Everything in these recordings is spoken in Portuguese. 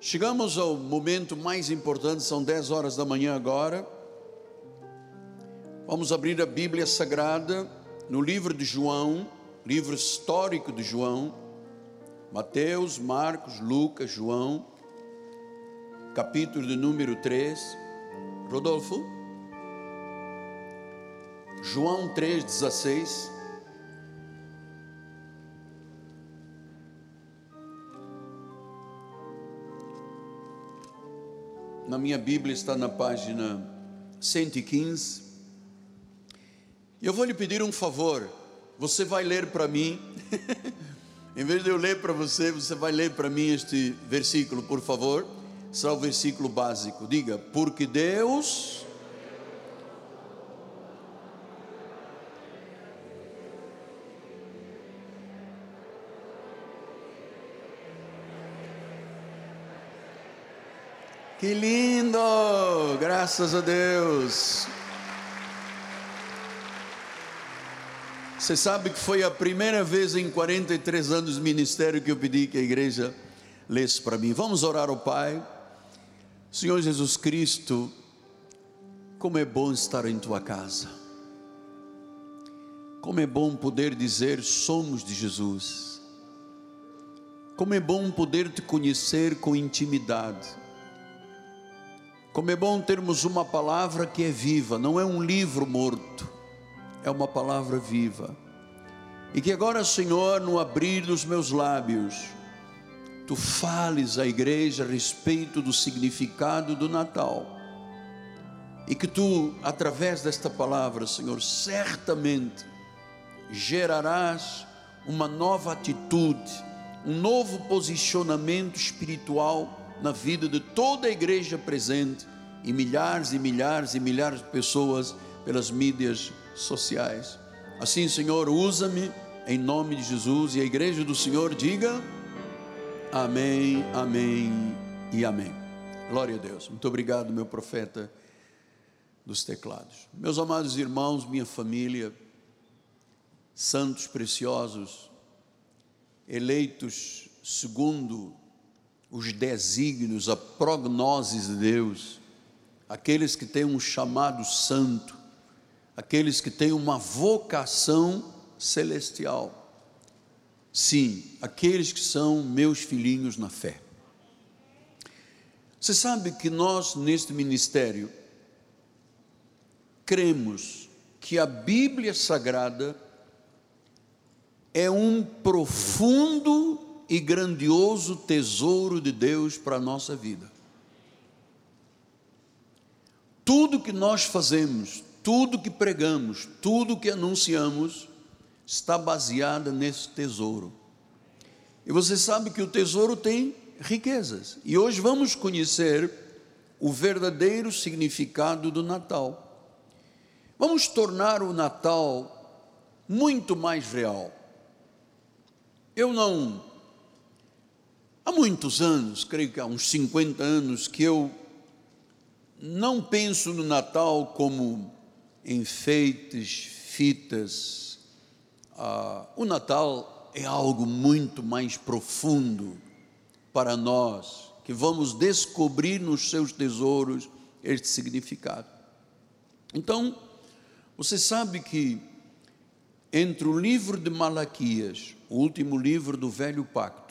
Chegamos ao momento mais importante, são 10 horas da manhã agora. Vamos abrir a Bíblia Sagrada no livro de João, livro histórico de João, Mateus, Marcos, Lucas, João, capítulo de número 3. Rodolfo? João 3,16. Na minha Bíblia está na página 115. E eu vou lhe pedir um favor. Você vai ler para mim. em vez de eu ler para você, você vai ler para mim este versículo, por favor. Será o versículo básico. Diga: Porque Deus. Que lindo! Graças a Deus. Você sabe que foi a primeira vez em 43 anos de ministério que eu pedi que a igreja lesse para mim. Vamos orar ao Pai. Senhor Jesus Cristo, como é bom estar em tua casa. Como é bom poder dizer somos de Jesus. Como é bom poder te conhecer com intimidade como é bom termos uma palavra que é viva, não é um livro morto, é uma palavra viva. E que agora, Senhor, no abrir dos meus lábios, tu fales à igreja a respeito do significado do Natal. E que tu, através desta palavra, Senhor, certamente gerarás uma nova atitude, um novo posicionamento espiritual na vida de toda a igreja presente e milhares e milhares e milhares de pessoas pelas mídias sociais. Assim, Senhor, usa-me em nome de Jesus e a igreja do Senhor diga amém, amém e amém. Glória a Deus. Muito obrigado, meu profeta dos teclados. Meus amados irmãos, minha família, santos preciosos, eleitos segundo os desígnios, a prognoses de Deus, aqueles que têm um chamado santo, aqueles que têm uma vocação celestial. Sim, aqueles que são meus filhinhos na fé. Você sabe que nós, neste ministério, cremos que a Bíblia Sagrada é um profundo e grandioso tesouro de Deus para a nossa vida. Tudo que nós fazemos, tudo que pregamos, tudo que anunciamos, está baseado nesse tesouro. E você sabe que o tesouro tem riquezas. E hoje vamos conhecer o verdadeiro significado do Natal. Vamos tornar o Natal muito mais real. Eu não Há muitos anos, creio que há uns 50 anos, que eu não penso no Natal como enfeites, fitas. Ah, o Natal é algo muito mais profundo para nós, que vamos descobrir nos seus tesouros este significado. Então, você sabe que entre o livro de Malaquias, o último livro do Velho Pacto,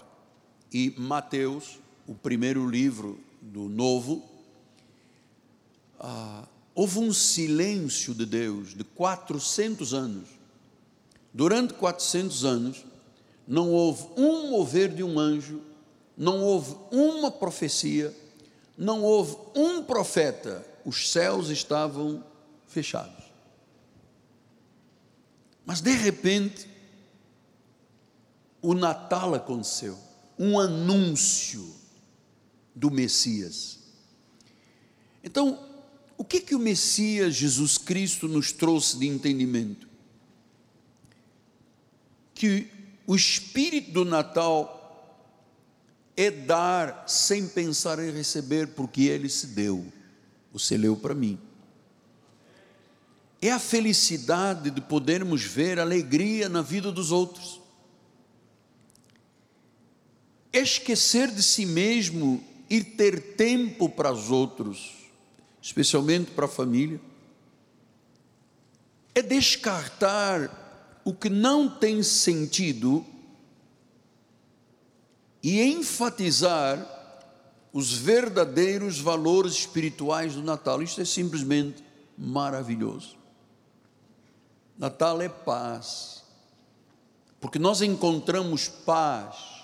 e Mateus, o primeiro livro do Novo, ah, houve um silêncio de Deus de 400 anos. Durante 400 anos, não houve um mover de um anjo, não houve uma profecia, não houve um profeta, os céus estavam fechados. Mas de repente, o Natal aconteceu um anúncio do Messias. Então, o que que o Messias Jesus Cristo nos trouxe de entendimento? Que o espírito do Natal é dar sem pensar em receber, porque ele se deu. Você leu para mim. É a felicidade de podermos ver alegria na vida dos outros esquecer de si mesmo ir ter tempo para os outros, especialmente para a família. É descartar o que não tem sentido e enfatizar os verdadeiros valores espirituais do Natal. Isto é simplesmente maravilhoso. Natal é paz, porque nós encontramos paz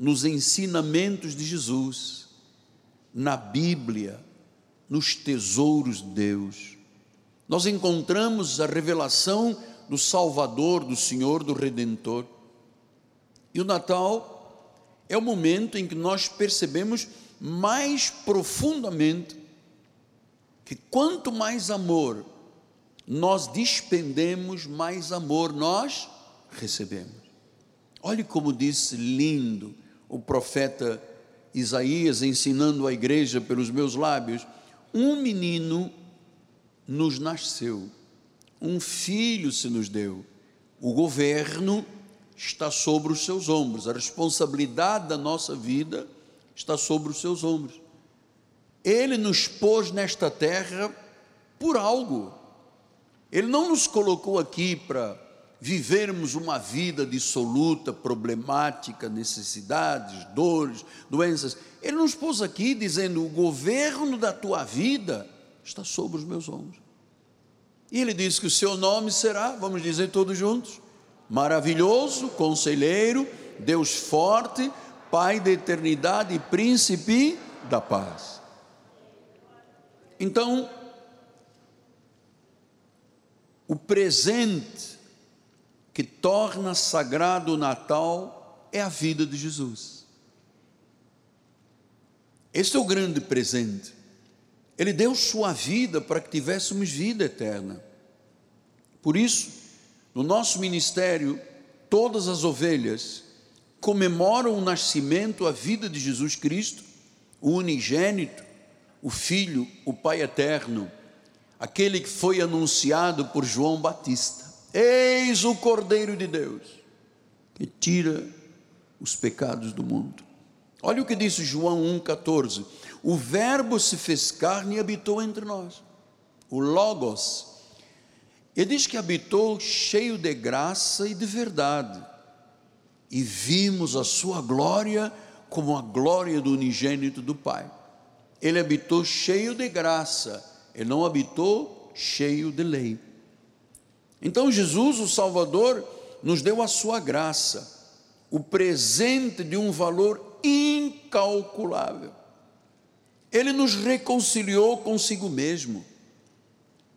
nos ensinamentos de Jesus, na Bíblia, nos tesouros de Deus. Nós encontramos a revelação do Salvador, do Senhor, do Redentor. E o Natal é o momento em que nós percebemos mais profundamente que quanto mais amor nós despendemos, mais amor nós recebemos. Olhe como disse lindo o profeta Isaías ensinando a igreja pelos meus lábios: um menino nos nasceu, um filho se nos deu, o governo está sobre os seus ombros, a responsabilidade da nossa vida está sobre os seus ombros. Ele nos pôs nesta terra por algo. Ele não nos colocou aqui para vivermos uma vida dissoluta, problemática, necessidades, dores, doenças. Ele nos pôs aqui dizendo: o governo da tua vida está sobre os meus ombros. E ele diz que o seu nome será, vamos dizer todos juntos, maravilhoso, conselheiro, Deus forte, Pai da eternidade e príncipe da paz. Então, o presente que torna sagrado o Natal é a vida de Jesus. Este é o grande presente. Ele deu sua vida para que tivéssemos vida eterna. Por isso, no nosso ministério, todas as ovelhas comemoram o nascimento, a vida de Jesus Cristo, o unigênito, o Filho, o Pai eterno aquele que foi anunciado por João Batista: Eis o Cordeiro de Deus que tira os pecados do mundo. Olha o que disse João 1,14: O Verbo se fez carne e habitou entre nós. O Logos, ele diz que habitou cheio de graça e de verdade, e vimos a sua glória como a glória do unigênito do Pai. Ele habitou cheio de graça ele não habitou cheio de lei. Então Jesus, o Salvador, nos deu a sua graça, o presente de um valor incalculável. Ele nos reconciliou consigo mesmo.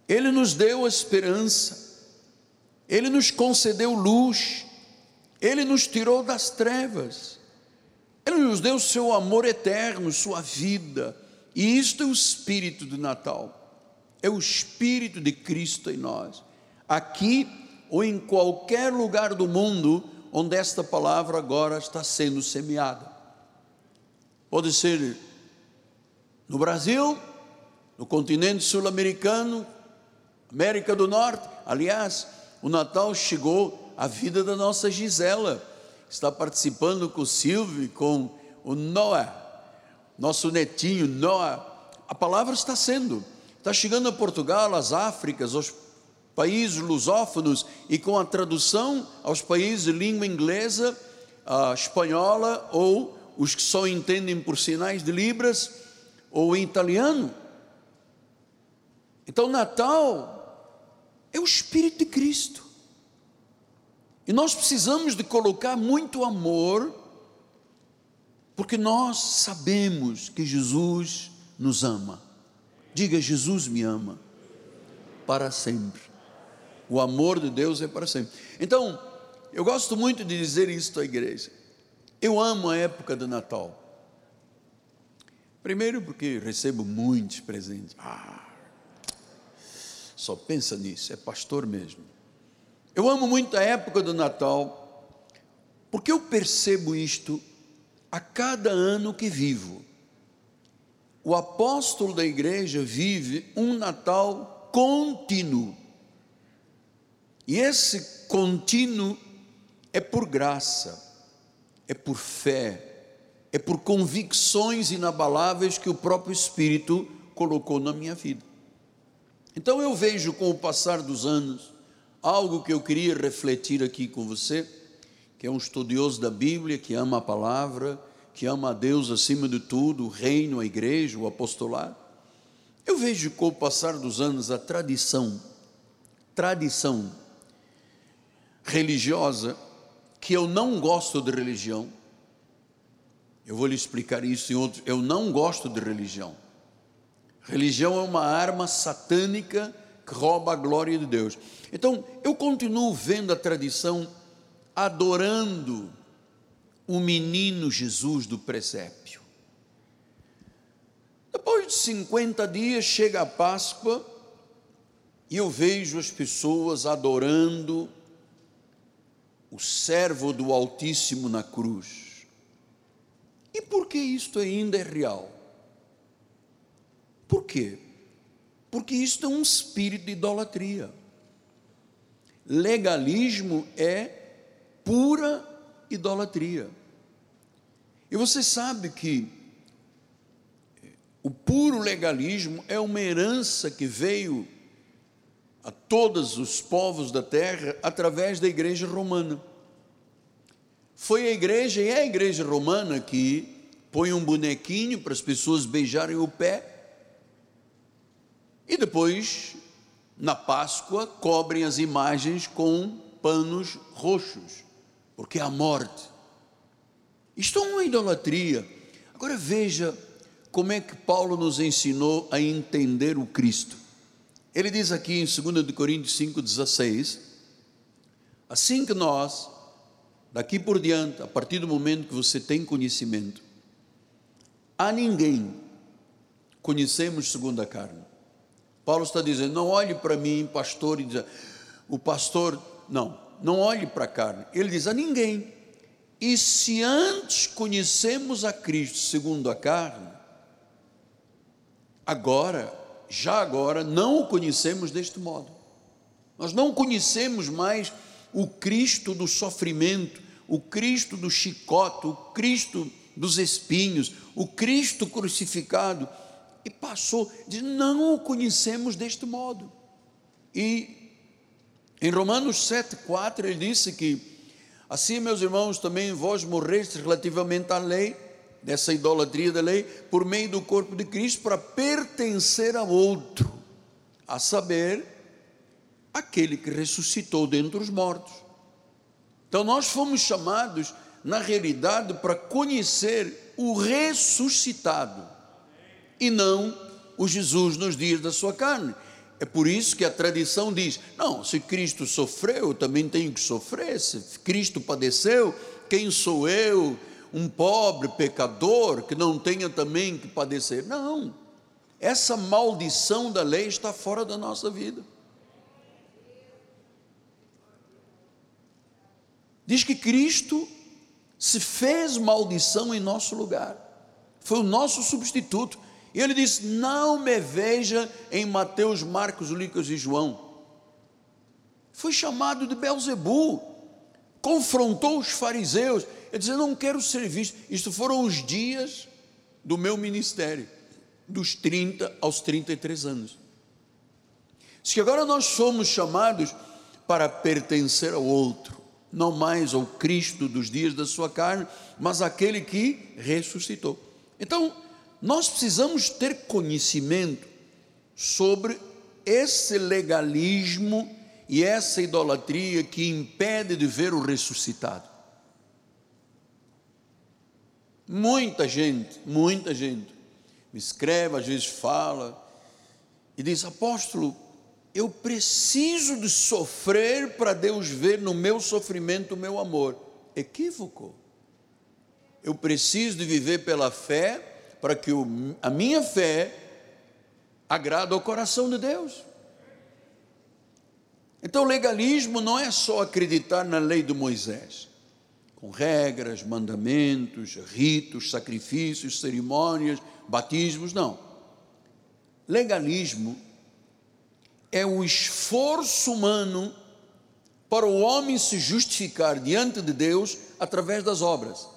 Ele nos deu a esperança. Ele nos concedeu luz. Ele nos tirou das trevas. Ele nos deu seu amor eterno, sua vida. E isto é o espírito do Natal é o Espírito de Cristo em nós, aqui ou em qualquer lugar do mundo onde esta palavra agora está sendo semeada. Pode ser no Brasil, no continente sul-americano, América do Norte. Aliás, o Natal chegou à vida da nossa Gisela, está participando com o Silvio, com o Noah, nosso netinho Noah. A palavra está sendo Está chegando a Portugal, às Áfricas, aos países lusófonos e com a tradução aos países de língua inglesa, espanhola ou os que só entendem por sinais de libras ou em italiano. Então, Natal é o Espírito de Cristo. E nós precisamos de colocar muito amor, porque nós sabemos que Jesus nos ama. Diga: Jesus me ama para sempre. O amor de Deus é para sempre. Então, eu gosto muito de dizer isso à igreja. Eu amo a época do Natal. Primeiro, porque recebo muitos presentes. Ah, só pensa nisso, é pastor mesmo. Eu amo muito a época do Natal, porque eu percebo isto a cada ano que vivo o apóstolo da igreja vive um Natal contínuo. E esse contínuo é por graça, é por fé, é por convicções inabaláveis que o próprio Espírito colocou na minha vida. Então eu vejo com o passar dos anos algo que eu queria refletir aqui com você, que é um estudioso da Bíblia, que ama a palavra, que ama a Deus acima de tudo, o reino, a igreja, o apostolado. Eu vejo com o passar dos anos a tradição, tradição religiosa, que eu não gosto de religião. Eu vou lhe explicar isso em outro. Eu não gosto de religião. Religião é uma arma satânica que rouba a glória de Deus. Então, eu continuo vendo a tradição adorando o menino Jesus do presépio. Depois de 50 dias chega a Páscoa e eu vejo as pessoas adorando o servo do Altíssimo na cruz. E por que isto ainda é real? Por quê? Porque isto é um espírito de idolatria. Legalismo é pura idolatria. E você sabe que o puro legalismo é uma herança que veio a todos os povos da terra através da igreja romana. Foi a igreja e é a igreja romana que põe um bonequinho para as pessoas beijarem o pé e depois, na Páscoa, cobrem as imagens com panos roxos, porque é a morte. Isto é uma idolatria. Agora veja como é que Paulo nos ensinou a entender o Cristo. Ele diz aqui em 2 Coríntios 5,16: Assim que nós, daqui por diante, a partir do momento que você tem conhecimento, a ninguém conhecemos segundo a carne. Paulo está dizendo: não olhe para mim, pastor, e diz, o pastor, não, não olhe para a carne. Ele diz a ninguém. E se antes conhecemos a Cristo segundo a carne, agora, já agora, não o conhecemos deste modo. Nós não conhecemos mais o Cristo do sofrimento, o Cristo do chicote, o Cristo dos espinhos, o Cristo crucificado e passou, diz: não o conhecemos deste modo. E em Romanos 7,4 ele disse que, assim, meus irmãos, também vós morrestes relativamente à lei, dessa idolatria da lei, por meio do corpo de Cristo, para pertencer a outro, a saber, aquele que ressuscitou dentre os mortos. Então nós fomos chamados, na realidade, para conhecer o ressuscitado e não o Jesus nos dias da sua carne. É por isso que a tradição diz: não, se Cristo sofreu, eu também tenho que sofrer. Se Cristo padeceu, quem sou eu, um pobre pecador, que não tenha também que padecer? Não, essa maldição da lei está fora da nossa vida. Diz que Cristo se fez maldição em nosso lugar, foi o nosso substituto. E ele diz: Não me veja em Mateus, Marcos, Lucas e João. Foi chamado de Belzebu, confrontou os fariseus. Ele disse: Eu não quero ser visto. Isto foram os dias do meu ministério, dos 30 aos 33 anos. Se agora nós somos chamados para pertencer ao outro, não mais ao Cristo dos dias da sua carne, mas àquele que ressuscitou. Então, nós precisamos ter conhecimento sobre esse legalismo e essa idolatria que impede de ver o ressuscitado. Muita gente, muita gente me escreve, às vezes fala e diz: Apóstolo, eu preciso de sofrer para Deus ver no meu sofrimento o meu amor. Equívoco. Eu preciso de viver pela fé para que o, a minha fé agrada ao coração de Deus. Então, legalismo não é só acreditar na lei de Moisés, com regras, mandamentos, ritos, sacrifícios, cerimônias, batismos, não. Legalismo é o esforço humano para o homem se justificar diante de Deus através das obras.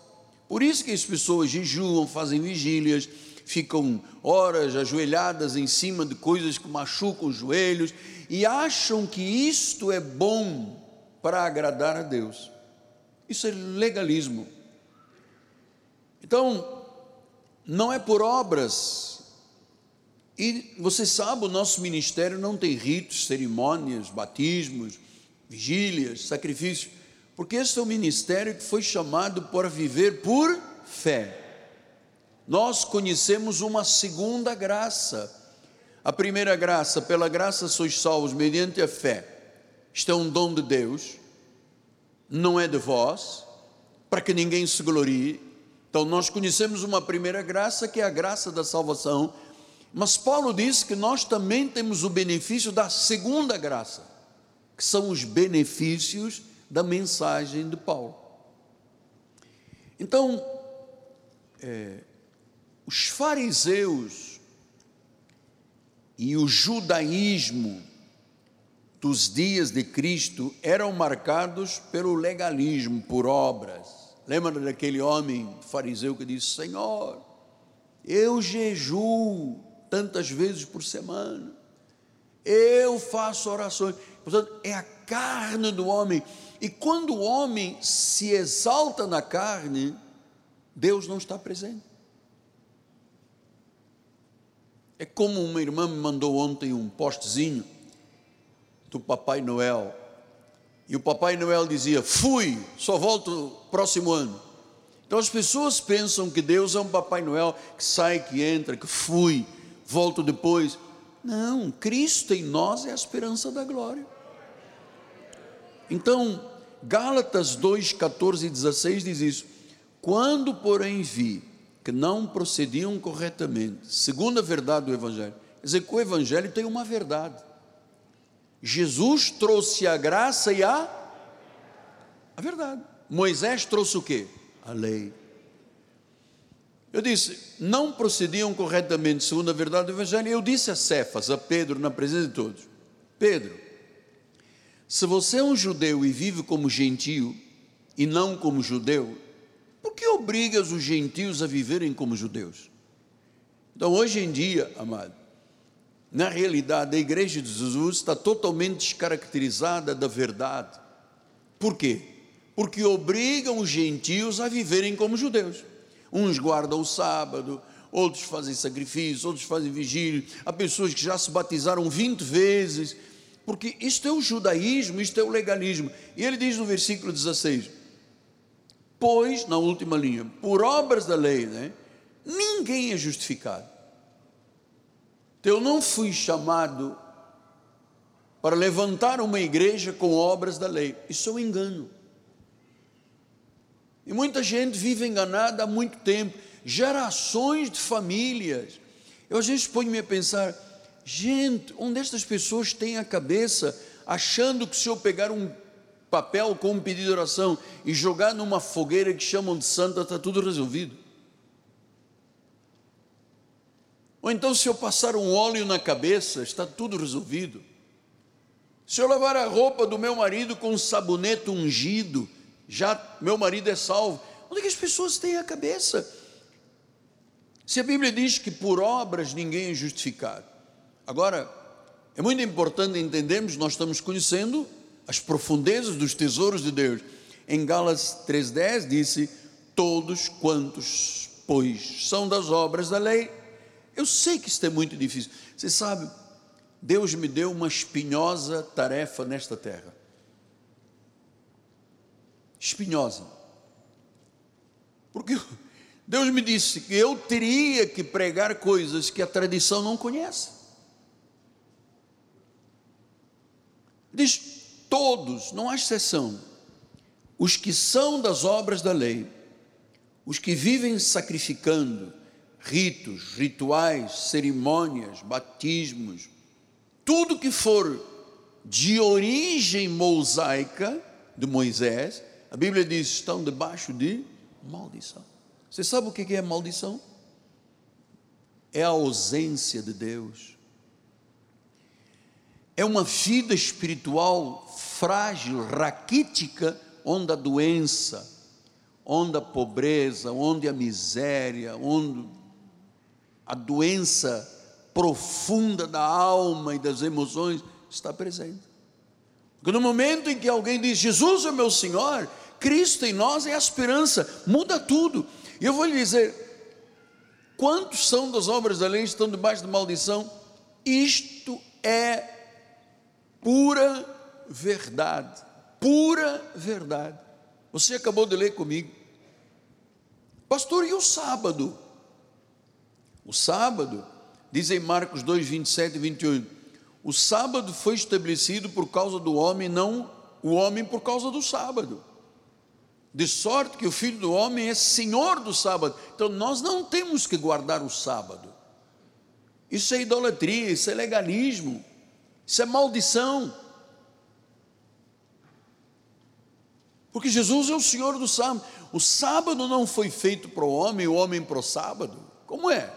Por isso que as pessoas jejuam, fazem vigílias, ficam horas ajoelhadas em cima de coisas que machucam os joelhos e acham que isto é bom para agradar a Deus. Isso é legalismo. Então, não é por obras. E você sabe, o nosso ministério não tem ritos, cerimônias, batismos, vigílias, sacrifícios, porque esse é o ministério que foi chamado para viver por fé. Nós conhecemos uma segunda graça. A primeira graça, pela graça sois salvos mediante a fé. Isto é um dom de Deus, não é de vós, para que ninguém se glorie. Então nós conhecemos uma primeira graça que é a graça da salvação, mas Paulo diz que nós também temos o benefício da segunda graça, que são os benefícios da mensagem de Paulo. Então, é, os fariseus e o judaísmo dos dias de Cristo eram marcados pelo legalismo, por obras. Lembra daquele homem fariseu que disse: Senhor, eu jejuo tantas vezes por semana, eu faço orações. Portanto, é a carne do homem. E quando o homem se exalta na carne, Deus não está presente. É como uma irmã me mandou ontem um postezinho do Papai Noel. E o Papai Noel dizia: Fui, só volto próximo ano. Então as pessoas pensam que Deus é um Papai Noel que sai, que entra, que fui, volto depois. Não, Cristo em nós é a esperança da glória. Então, Gálatas 2, 14 e 16 diz isso. Quando, porém, vi que não procediam corretamente, segundo a verdade do Evangelho. Quer dizer que o Evangelho tem uma verdade. Jesus trouxe a graça e a, a verdade. Moisés trouxe o quê? A lei. Eu disse, não procediam corretamente segundo a verdade do Evangelho. Eu disse a Cefas, a Pedro, na presença de todos: Pedro, se você é um judeu e vive como gentio e não como judeu, que obrigas os gentios a viverem como judeus? Então, hoje em dia, amado, na realidade, a igreja de Jesus está totalmente descaracterizada da verdade. Por quê? Porque obrigam os gentios a viverem como judeus. Uns guardam o sábado, outros fazem sacrifícios, outros fazem vigília. Há pessoas que já se batizaram 20 vezes, porque isto é o judaísmo, isto é o legalismo. E ele diz no versículo 16: Pois, na última linha, por obras da lei, né, ninguém é justificado. Eu não fui chamado para levantar uma igreja com obras da lei. Isso é um engano. E muita gente vive enganada há muito tempo. Gerações de famílias. Eu às vezes ponho-me a pensar, gente, onde estas pessoas têm a cabeça achando que se eu pegar um papel com um pedido de oração e jogar numa fogueira que chamam de santa, está tudo resolvido. Ou então, se eu passar um óleo na cabeça, está tudo resolvido. Se eu lavar a roupa do meu marido com um sabonete ungido, já meu marido é salvo. Onde é que as pessoas têm a cabeça? Se a Bíblia diz que por obras ninguém é justificado. Agora, é muito importante entendermos, nós estamos conhecendo as profundezas dos tesouros de Deus. Em Gálatas 3,10 disse: Todos quantos, pois, são das obras da lei. Eu sei que isso é muito difícil. Você sabe, Deus me deu uma espinhosa tarefa nesta terra. Espinhosa. Porque Deus me disse que eu teria que pregar coisas que a tradição não conhece. Diz, todos, não há exceção, os que são das obras da lei, os que vivem sacrificando, ritos, rituais, cerimônias, batismos, tudo que for de origem mosaica de Moisés, a Bíblia diz estão debaixo de maldição. Você sabe o que é maldição? É a ausência de Deus. É uma vida espiritual frágil, raquítica, onde a doença, onde a pobreza, onde a miséria, onde a doença profunda da alma e das emoções está presente. Porque no momento em que alguém diz, Jesus é meu Senhor, Cristo em nós é a esperança, muda tudo. E eu vou lhe dizer: quantos são das obras da lei estão debaixo de maldição? Isto é pura verdade, pura verdade. Você acabou de ler comigo, pastor, e o sábado? O sábado, diz em Marcos 2, 27 e 28, o sábado foi estabelecido por causa do homem, não o homem por causa do sábado. De sorte que o filho do homem é senhor do sábado. Então nós não temos que guardar o sábado. Isso é idolatria, isso é legalismo, isso é maldição. Porque Jesus é o Senhor do sábado. O sábado não foi feito para o homem, o homem para o sábado. Como é?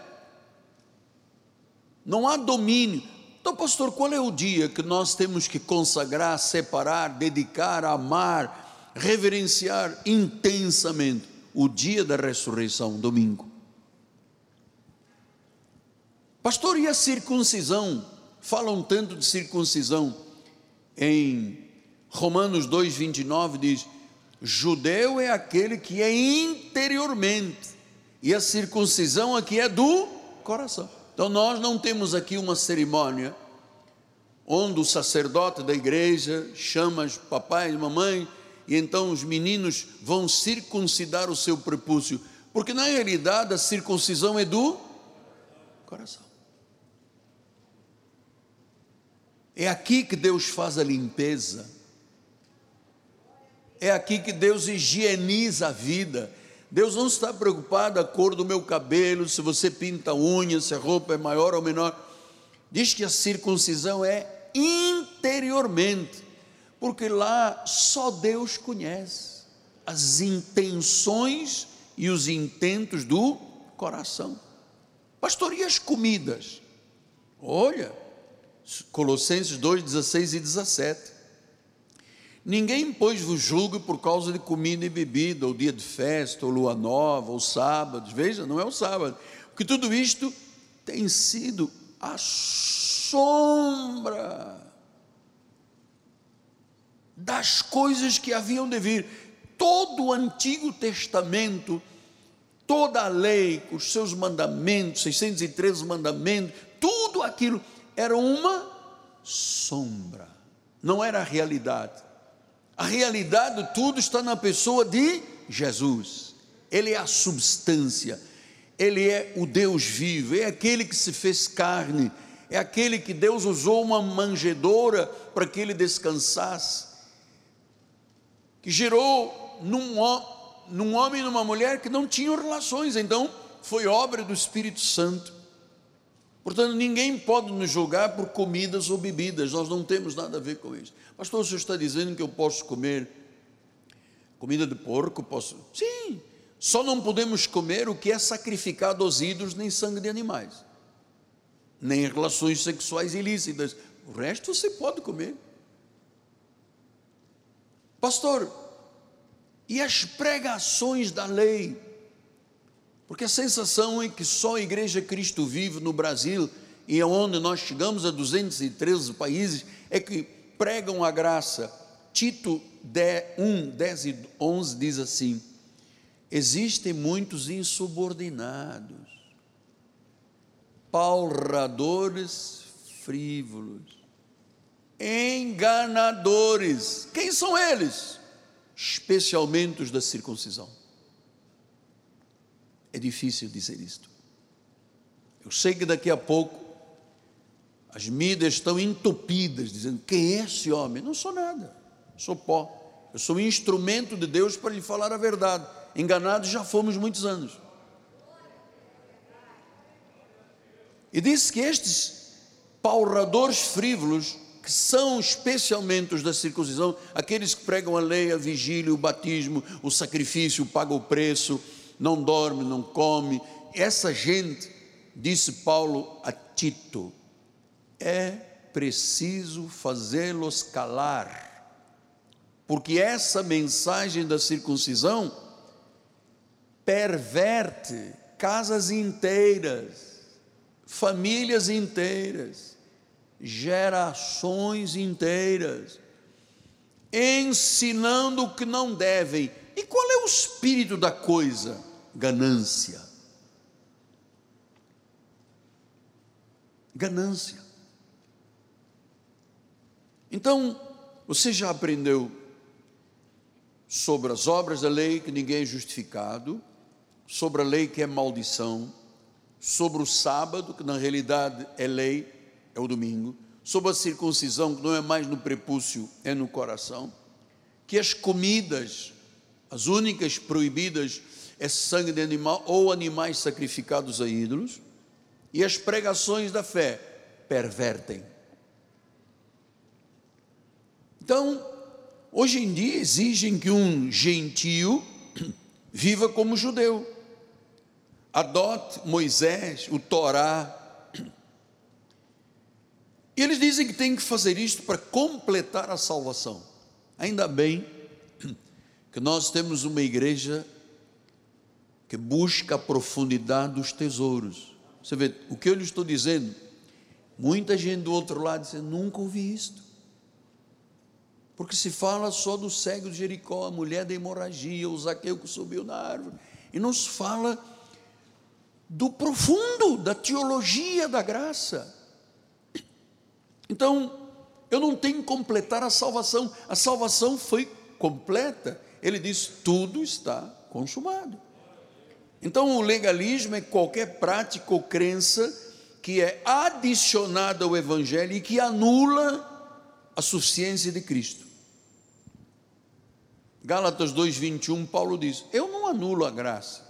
Não há domínio. Então, pastor, qual é o dia que nós temos que consagrar, separar, dedicar, amar, reverenciar intensamente? O dia da ressurreição, domingo. Pastor, e a circuncisão? Falam tanto de circuncisão. Em Romanos 2, 29 diz: Judeu é aquele que é interiormente, e a circuncisão aqui é do coração. Então nós não temos aqui uma cerimônia onde o sacerdote da igreja chama os papai e mamãe e então os meninos vão circuncidar o seu prepúcio, porque na realidade a circuncisão é do coração. É aqui que Deus faz a limpeza. É aqui que Deus higieniza a vida. Deus não está preocupado a cor do meu cabelo, se você pinta unha, se a roupa é maior ou menor. Diz que a circuncisão é interiormente, porque lá só Deus conhece as intenções e os intentos do coração. Pastor, e as comidas? Olha, Colossenses 2, 16 e 17. Ninguém, pois, vos julgue por causa de comida e bebida, ou dia de festa, ou lua nova, ou sábados. Veja, não é o sábado. Porque tudo isto tem sido a sombra das coisas que haviam de vir. Todo o Antigo Testamento, toda a lei, os seus mandamentos, 613 mandamentos, tudo aquilo era uma sombra, não era a realidade. A realidade de tudo está na pessoa de Jesus. Ele é a substância, ele é o Deus vivo, é aquele que se fez carne, é aquele que Deus usou uma manjedoura para que ele descansasse, que gerou num, num homem e numa mulher que não tinham relações, então foi obra do Espírito Santo. Portanto, ninguém pode nos julgar por comidas ou bebidas, nós não temos nada a ver com isso. Pastor, o senhor está dizendo que eu posso comer comida de porco? Posso? Sim, só não podemos comer o que é sacrificado aos ídolos, nem sangue de animais, nem relações sexuais ilícitas. O resto você pode comer. Pastor, e as pregações da lei? Porque a sensação é que só a Igreja Cristo vive no Brasil e aonde nós chegamos a 213 países é que pregam a graça. Tito 1, 10 e 11 diz assim: Existem muitos insubordinados, palradores frívolos, enganadores. Quem são eles? Especialmente os da circuncisão. É difícil dizer isto. Eu sei que daqui a pouco as mídias estão entupidas, dizendo: quem é esse homem? Não sou nada, sou pó. Eu sou um instrumento de Deus para lhe falar a verdade. Enganados já fomos muitos anos. E disse que estes pauradores frívolos, que são especialmente os da circuncisão, aqueles que pregam a lei, a vigília, o batismo, o sacrifício, pagam o preço, não dorme, não come. Essa gente, disse Paulo a Tito, é preciso fazê-los calar, porque essa mensagem da circuncisão perverte casas inteiras, famílias inteiras, gerações inteiras, ensinando o que não devem. E qual é o espírito da coisa? Ganância. Ganância. Então, você já aprendeu sobre as obras da lei que ninguém é justificado, sobre a lei que é maldição, sobre o sábado, que na realidade é lei, é o domingo, sobre a circuncisão, que não é mais no prepúcio, é no coração, que as comidas, as únicas proibidas é sangue de animal ou animais sacrificados a ídolos, e as pregações da fé pervertem. Então, Hoje em dia exigem que um gentio viva como judeu, adote Moisés, o Torá. E eles dizem que tem que fazer isto para completar a salvação. Ainda bem que nós temos uma igreja que busca a profundidade dos tesouros. Você vê, o que eu lhe estou dizendo, muita gente do outro lado diz: nunca ouvi isto porque se fala só do cego de Jericó, a mulher da hemorragia, o Zaqueu que subiu na árvore, e não se fala do profundo, da teologia da graça. Então, eu não tenho que completar a salvação, a salvação foi completa. Ele diz: tudo está consumado. Então, o legalismo é qualquer prática ou crença que é adicionada ao Evangelho e que anula a suficiência de Cristo. Gálatas 2:21, Paulo diz: Eu não anulo a graça,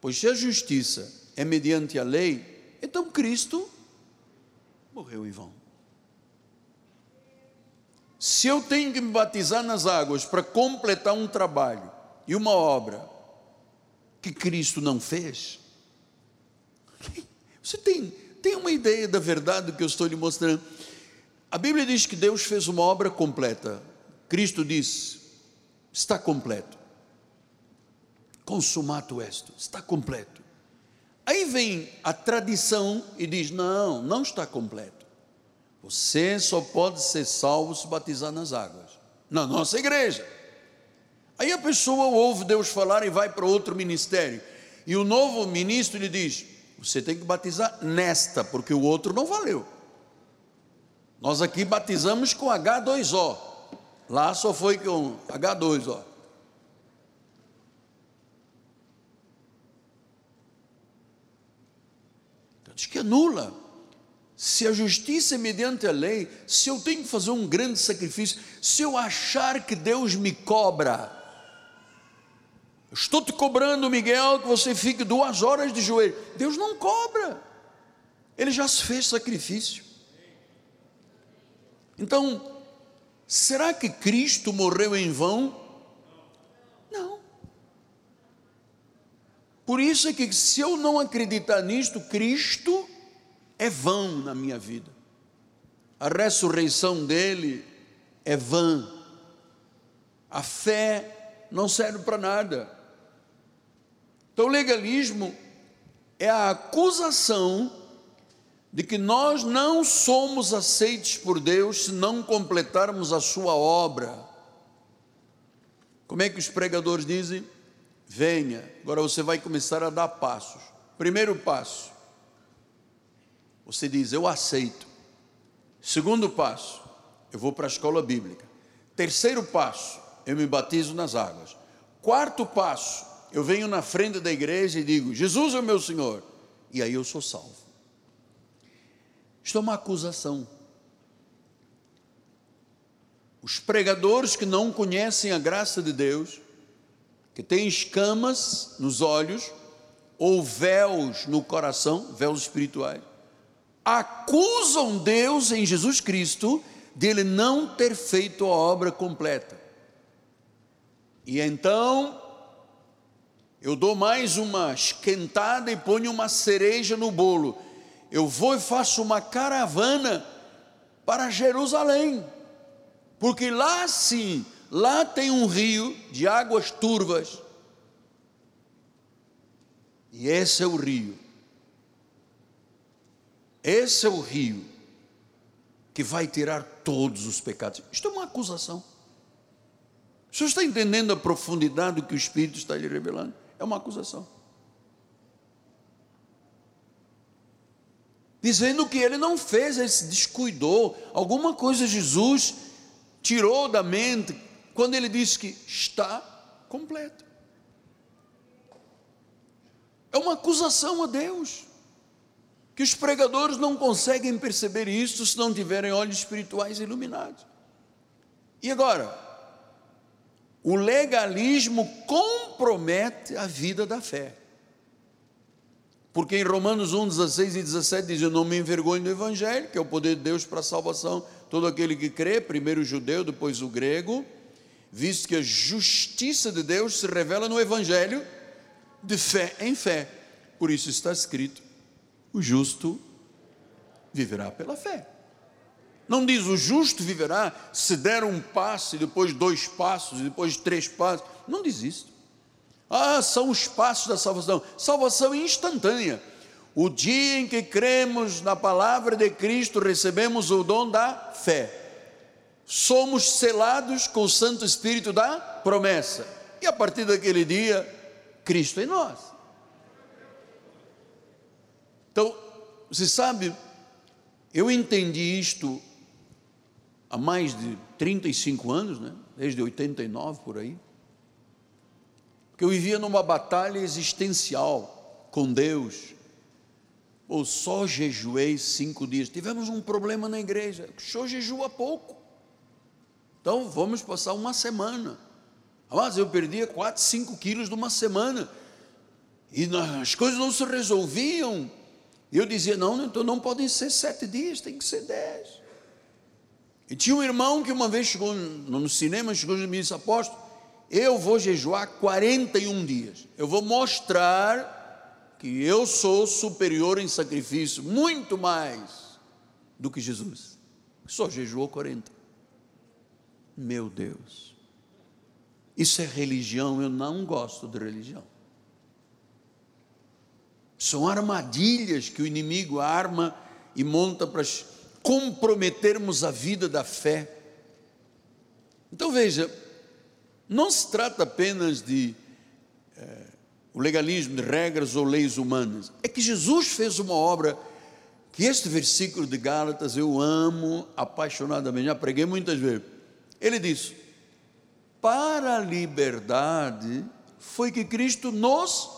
pois se a justiça é mediante a lei, então Cristo morreu em vão. Se eu tenho que me batizar nas águas para completar um trabalho e uma obra que Cristo não fez, você tem, tem uma ideia da verdade que eu estou lhe mostrando? A Bíblia diz que Deus fez uma obra completa. Cristo disse: está completo. Consumato est, está completo. Aí vem a tradição e diz: não, não está completo. Você só pode ser salvo se batizar nas águas, na nossa igreja. Aí a pessoa ouve Deus falar e vai para outro ministério. E o novo ministro lhe diz: você tem que batizar nesta, porque o outro não valeu. Nós aqui batizamos com H2O. Lá só foi com H2, ó. Então, diz que anula. Se a justiça é mediante a lei, se eu tenho que fazer um grande sacrifício, se eu achar que Deus me cobra, estou te cobrando, Miguel, que você fique duas horas de joelho. Deus não cobra, Ele já se fez sacrifício. Então, Será que Cristo morreu em vão? Não. Por isso é que se eu não acreditar nisto, Cristo é vão na minha vida. A ressurreição dele é vã. A fé não serve para nada. Então, o legalismo é a acusação de que nós não somos aceitos por Deus se não completarmos a sua obra. Como é que os pregadores dizem? Venha, agora você vai começar a dar passos. Primeiro passo, você diz: Eu aceito. Segundo passo, eu vou para a escola bíblica. Terceiro passo, eu me batizo nas águas. Quarto passo, eu venho na frente da igreja e digo: Jesus é o meu Senhor. E aí eu sou salvo. Isto é uma acusação. Os pregadores que não conhecem a graça de Deus, que têm escamas nos olhos ou véus no coração, véus espirituais, acusam Deus em Jesus Cristo de ele não ter feito a obra completa. E então eu dou mais uma esquentada e ponho uma cereja no bolo eu vou e faço uma caravana para Jerusalém, porque lá sim, lá tem um rio de águas turvas, E esse é o rio. Esse é o rio que vai tirar todos os pecados. Isto é uma acusação. O senhor está entendendo a profundidade do que o Espírito está lhe revelando? É uma acusação. Dizendo que ele não fez, ele se descuidou. Alguma coisa Jesus tirou da mente quando ele disse que está completo. É uma acusação a Deus. Que os pregadores não conseguem perceber isso se não tiverem olhos espirituais iluminados. E agora, o legalismo compromete a vida da fé. Porque em Romanos 1, 16 e 17 diz: Eu não me envergonho do Evangelho, que é o poder de Deus para a salvação, todo aquele que crê, primeiro o judeu, depois o grego, visto que a justiça de Deus se revela no Evangelho, de fé em fé. Por isso está escrito: o justo viverá pela fé. Não diz o justo viverá se der um passo, e depois dois passos, e depois três passos. Não diz isso. Ah, são os passos da salvação. Salvação instantânea. O dia em que cremos na palavra de Cristo, recebemos o dom da fé. Somos selados com o Santo Espírito da promessa. E a partir daquele dia, Cristo em nós. Então, você sabe, eu entendi isto há mais de 35 anos, né? desde 89 por aí, que eu vivia numa batalha existencial com Deus. Ou só jejuei cinco dias. Tivemos um problema na igreja. O senhor jejua pouco. Então vamos passar uma semana. Mas eu perdia 4, 5 quilos de uma semana. E as coisas não se resolviam. Eu dizia: não, então não podem ser sete dias, tem que ser dez. E tinha um irmão que uma vez chegou no cinema, chegou e me disse, apóstolo, eu vou jejuar 41 dias. Eu vou mostrar que eu sou superior em sacrifício, muito mais do que Jesus. Só jejuou 40. Meu Deus. Isso é religião, eu não gosto de religião. São armadilhas que o inimigo arma e monta para comprometermos a vida da fé. Então veja, não se trata apenas de é, o legalismo de regras ou leis humanas, é que Jesus fez uma obra que este versículo de Gálatas eu amo apaixonadamente, já preguei muitas vezes. Ele diz: Para a liberdade foi que Cristo nos.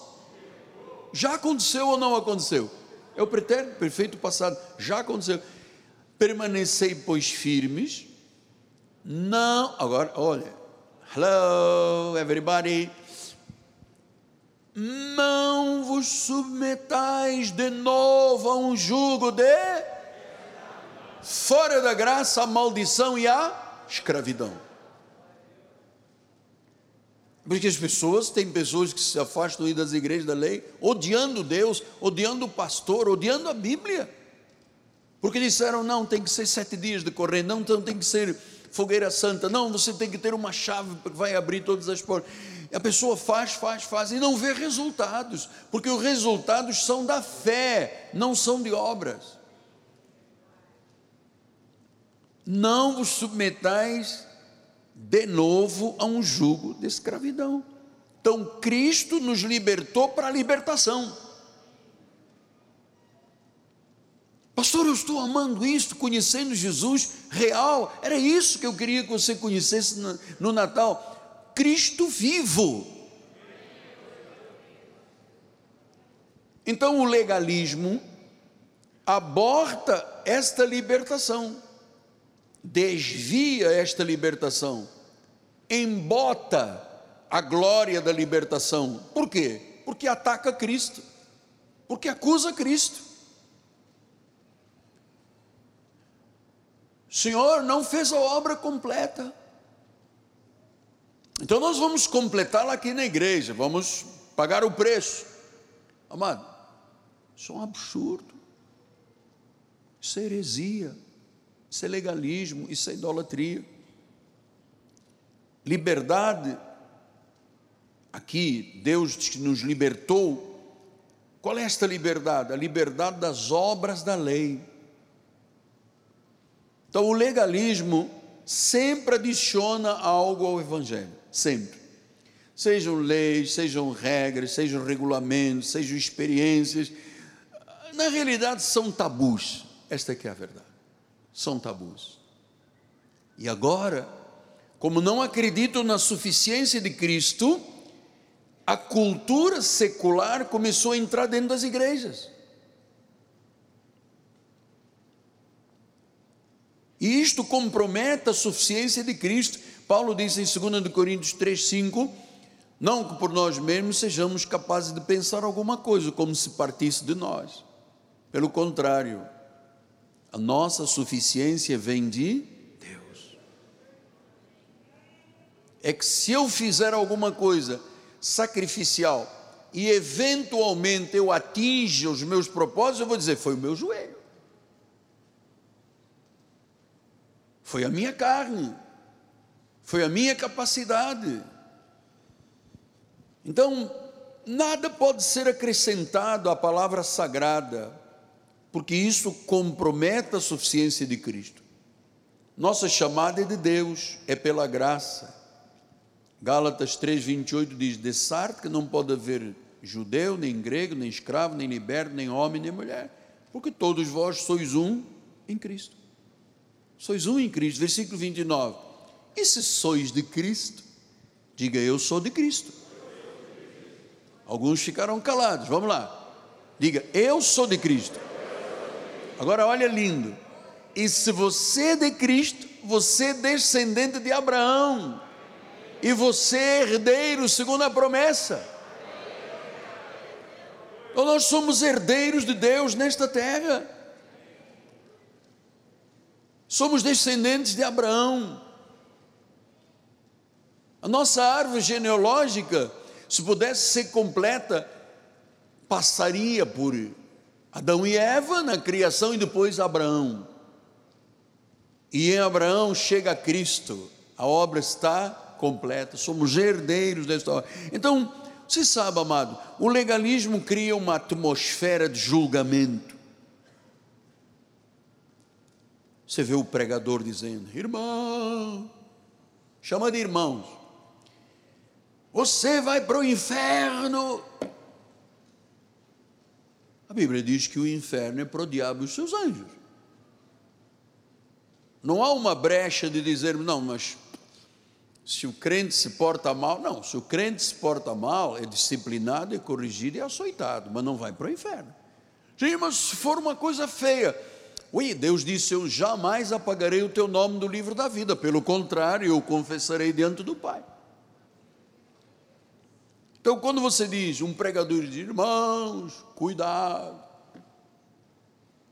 Já aconteceu ou não aconteceu? É o pretérito perfeito passado, já aconteceu permanecei, pois, firmes, não, agora, olha, hello, everybody, não vos submetais de novo a um jugo de fora da graça, a maldição e a escravidão. Porque as pessoas, tem pessoas que se afastam das igrejas da lei, odiando Deus, odiando o pastor, odiando a Bíblia. Porque disseram, não, tem que ser sete dias de correr, não, então tem que ser fogueira santa, não, você tem que ter uma chave que vai abrir todas as portas. A pessoa faz, faz, faz e não vê resultados, porque os resultados são da fé, não são de obras. Não vos submetais de novo a um jugo de escravidão. Então, Cristo nos libertou para a libertação. Pastor, eu estou amando isso, conhecendo Jesus real. Era isso que eu queria que você conhecesse no Natal. Cristo vivo. Então o legalismo aborta esta libertação, desvia esta libertação, embota a glória da libertação. Por quê? Porque ataca Cristo, porque acusa Cristo. Senhor não fez a obra completa. Então nós vamos completá-la aqui na igreja, vamos pagar o preço. Amado, isso é um absurdo. Isso é heresia, isso é legalismo, isso é idolatria. Liberdade, aqui Deus nos libertou, Qual é esta liberdade? A liberdade das obras da lei. Então, o legalismo sempre adiciona algo ao Evangelho, sempre. Sejam leis, sejam regras, sejam regulamentos, sejam experiências. Na realidade, são tabus. Esta é a verdade. São tabus. E agora, como não acreditam na suficiência de Cristo, a cultura secular começou a entrar dentro das igrejas. Isto compromete a suficiência de Cristo. Paulo diz em 2 Coríntios 3,5: Não que por nós mesmos sejamos capazes de pensar alguma coisa, como se partisse de nós. Pelo contrário, a nossa suficiência vem de Deus. É que se eu fizer alguma coisa sacrificial e eventualmente eu atinja os meus propósitos, eu vou dizer: foi o meu joelho, foi a minha carne, foi a minha capacidade. Então, nada pode ser acrescentado à palavra sagrada, porque isso compromete a suficiência de Cristo. Nossa chamada é de Deus, é pela graça. Gálatas 3,28 diz: De que não pode haver judeu, nem grego, nem escravo, nem liberto, nem homem, nem mulher, porque todos vós sois um em Cristo. Sois um em Cristo. Versículo 29. E se sois de Cristo, diga eu sou de Cristo. Alguns ficaram calados, vamos lá. Diga eu sou de Cristo. Agora olha lindo. E se você é de Cristo, você é descendente de Abraão e você é herdeiro segundo a promessa. Então nós somos herdeiros de Deus nesta terra. Somos descendentes de Abraão. A nossa árvore genealógica, se pudesse ser completa, passaria por Adão e Eva na criação e depois Abraão. E em Abraão chega Cristo. A obra está completa, somos herdeiros da história. Então, você sabe, amado, o legalismo cria uma atmosfera de julgamento. Você vê o pregador dizendo: irmão, chama de irmãos, você vai para o inferno. A Bíblia diz que o inferno é para o diabo e os seus anjos. Não há uma brecha de dizer, não, mas se o crente se porta mal, não, se o crente se porta mal, é disciplinado, é corrigido é açoitado, mas não vai para o inferno. Sim, mas se for uma coisa feia, ui, Deus disse: Eu jamais apagarei o teu nome do livro da vida, pelo contrário, eu confessarei diante do Pai. Então, quando você diz, um pregador diz, irmãos, cuidado,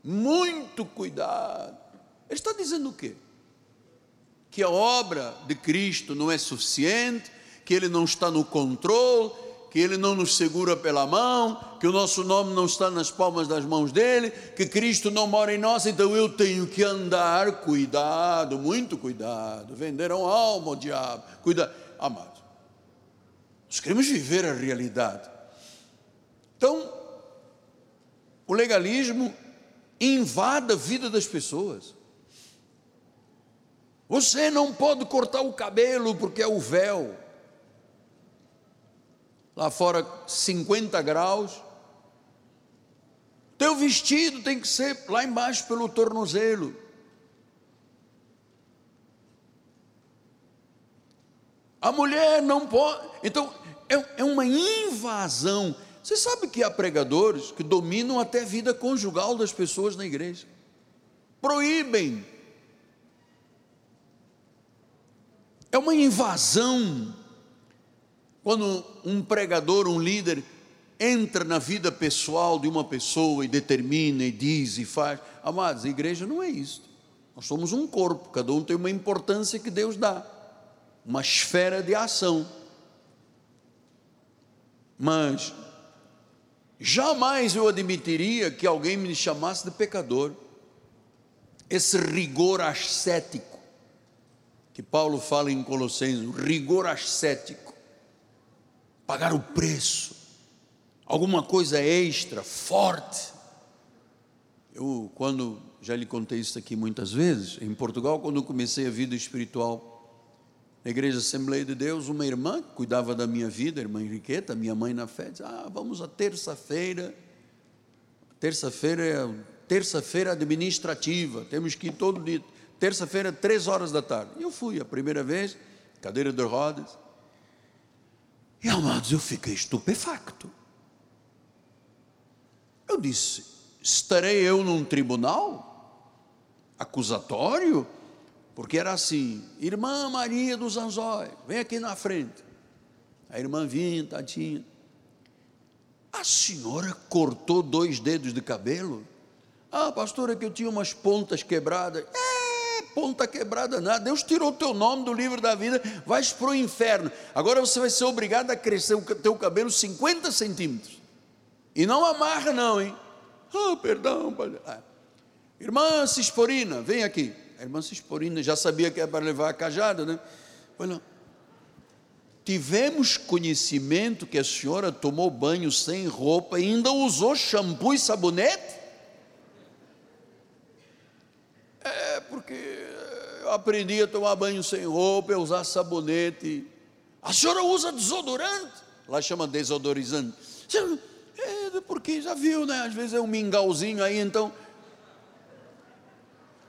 muito cuidado, ele está dizendo o quê? que a obra de Cristo não é suficiente, que Ele não está no controle, que Ele não nos segura pela mão, que o nosso nome não está nas palmas das mãos dele, que Cristo não mora em nós, então eu tenho que andar, cuidado, muito cuidado, venderam alma ao diabo, cuidado, amados, nós queremos viver a realidade, então, o legalismo invade a vida das pessoas, você não pode cortar o cabelo porque é o véu. Lá fora, 50 graus. Teu vestido tem que ser lá embaixo pelo tornozelo. A mulher não pode. Então, é, é uma invasão. Você sabe que há pregadores que dominam até a vida conjugal das pessoas na igreja. Proíbem É uma invasão. Quando um pregador, um líder, entra na vida pessoal de uma pessoa e determina e diz e faz. Amados, a igreja não é isso. Nós somos um corpo, cada um tem uma importância que Deus dá, uma esfera de ação. Mas jamais eu admitiria que alguém me chamasse de pecador. Esse rigor ascético que Paulo fala em Colossenses, rigor ascético, pagar o preço. alguma coisa extra, forte. Eu, quando, já lhe contei isso aqui muitas vezes, em Portugal, quando comecei a vida espiritual, na Igreja Assembleia de Deus, uma irmã que cuidava da minha vida, a irmã Henriqueta, minha mãe na fé, disse, ah, vamos a terça-feira, terça-feira é terça-feira administrativa, temos que ir todo dia, terça-feira, três horas da tarde. Eu fui a primeira vez, cadeira de rodas, e amados, eu fiquei estupefacto. Eu disse: estarei eu num tribunal acusatório? Porque era assim: Irmã Maria dos Anzóis, vem aqui na frente. A irmã vinha, tadinha. A senhora cortou dois dedos de cabelo? Ah, pastora, que eu tinha umas pontas quebradas. É, ponta quebrada nada. Deus tirou o teu nome do livro da vida, vais para o inferno. Agora você vai ser obrigado a crescer o teu cabelo 50 centímetros. E não amarra, não, hein? Ah, perdão, ah. Irmã Cisporina, vem aqui. A irmã Cisporina já sabia que era para levar a cajada, né? Olha, tivemos conhecimento que a senhora tomou banho sem roupa e ainda usou shampoo e sabonete? É, porque eu aprendi a tomar banho sem roupa, a usar sabonete. A senhora usa desodorante? Lá chama desodorizante. É, porque já viu, né? Às vezes é um mingauzinho aí, então.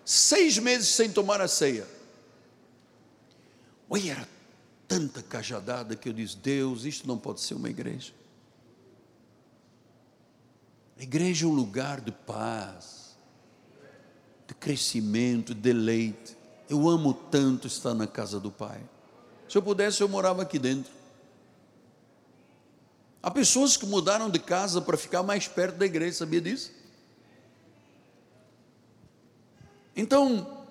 Seis meses sem tomar a ceia. Oi, era tanta cajadada que eu disse: Deus, isto não pode ser uma igreja. A igreja é um lugar de paz, de crescimento, de deleite. Eu amo tanto estar na casa do Pai. Se eu pudesse, eu morava aqui dentro. Há pessoas que mudaram de casa para ficar mais perto da igreja, sabia disso? Então,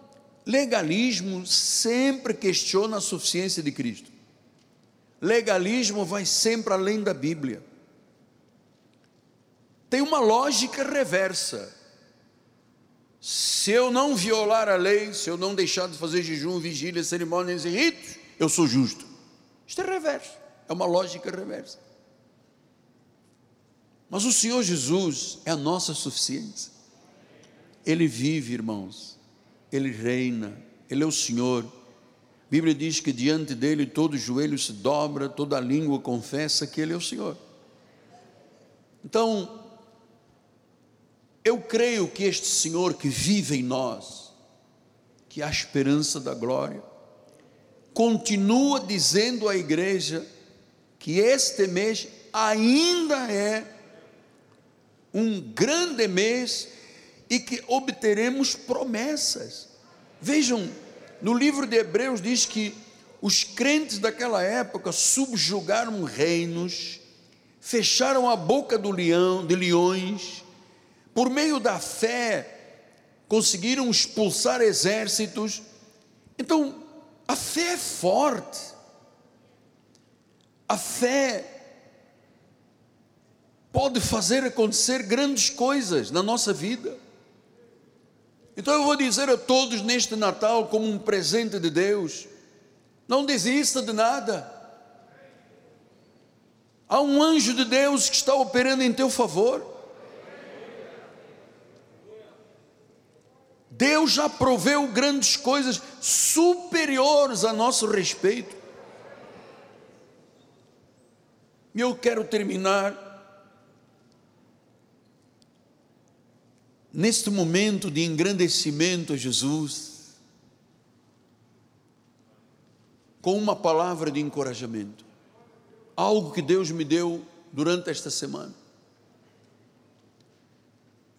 legalismo sempre questiona a suficiência de Cristo. Legalismo vai sempre além da Bíblia. Tem uma lógica reversa. Se eu não violar a lei, se eu não deixar de fazer jejum, vigília, cerimônias e ritos, eu sou justo. Isto é reverso, é uma lógica reversa. Mas o Senhor Jesus é a nossa suficiência. Ele vive, irmãos. Ele reina. Ele é o Senhor. A Bíblia diz que diante dele todo joelho se dobra, toda língua confessa que ele é o Senhor. Então, eu creio que este Senhor que vive em nós, que é a esperança da glória, continua dizendo à igreja que este mês ainda é um grande mês e que obteremos promessas. Vejam, no livro de Hebreus diz que os crentes daquela época subjugaram reinos, fecharam a boca do leão, de leões, por meio da fé conseguiram expulsar exércitos. Então, a fé é forte. A fé pode fazer acontecer grandes coisas na nossa vida. Então eu vou dizer a todos neste Natal, como um presente de Deus: não desista de nada. Há um anjo de Deus que está operando em teu favor. Deus já proveu grandes coisas superiores a nosso respeito. E eu quero terminar neste momento de engrandecimento a Jesus, com uma palavra de encorajamento, algo que Deus me deu durante esta semana.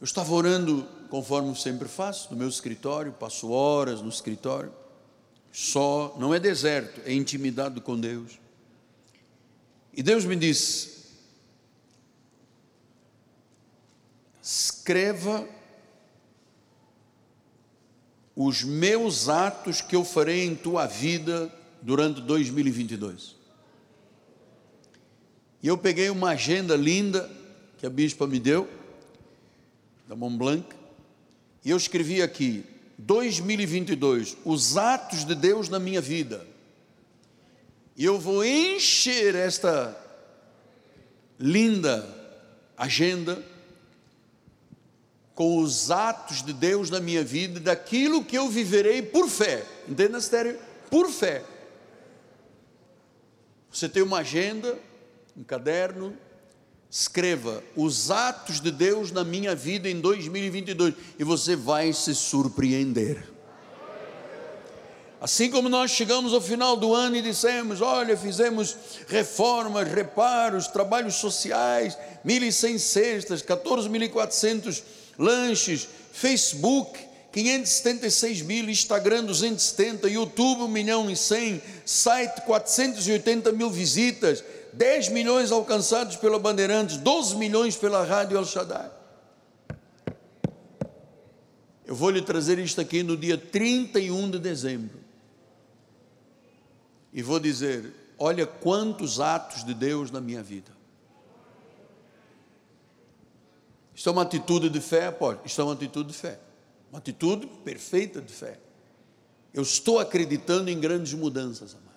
Eu estava orando, conforme sempre faço, no meu escritório, passo horas no escritório, só, não é deserto, é intimidade com Deus. E Deus me disse: escreva os meus atos que eu farei em tua vida durante 2022. E eu peguei uma agenda linda que a bispa me deu, da Mont Blanc, e eu escrevi aqui: 2022, os atos de Deus na minha vida. E eu vou encher esta linda agenda com os atos de Deus na minha vida, daquilo que eu viverei por fé. Entenda, sério? Por fé. Você tem uma agenda, um caderno, escreva os atos de Deus na minha vida em 2022 e você vai se surpreender. Assim como nós chegamos ao final do ano e dissemos: olha, fizemos reformas, reparos, trabalhos sociais, 1.100 cestas, 14.400 lanches, Facebook, 576 mil, Instagram 270, YouTube 1 milhão e 100, site 480 mil visitas, 10 milhões alcançados pela Bandeirantes, 12 milhões pela Rádio El Shaddai. Eu vou lhe trazer isto aqui no dia 31 de dezembro e vou dizer: olha quantos atos de Deus na minha vida. Isto é uma atitude de fé, pode? Isto é uma atitude de fé. Uma atitude perfeita de fé. Eu estou acreditando em grandes mudanças, amado.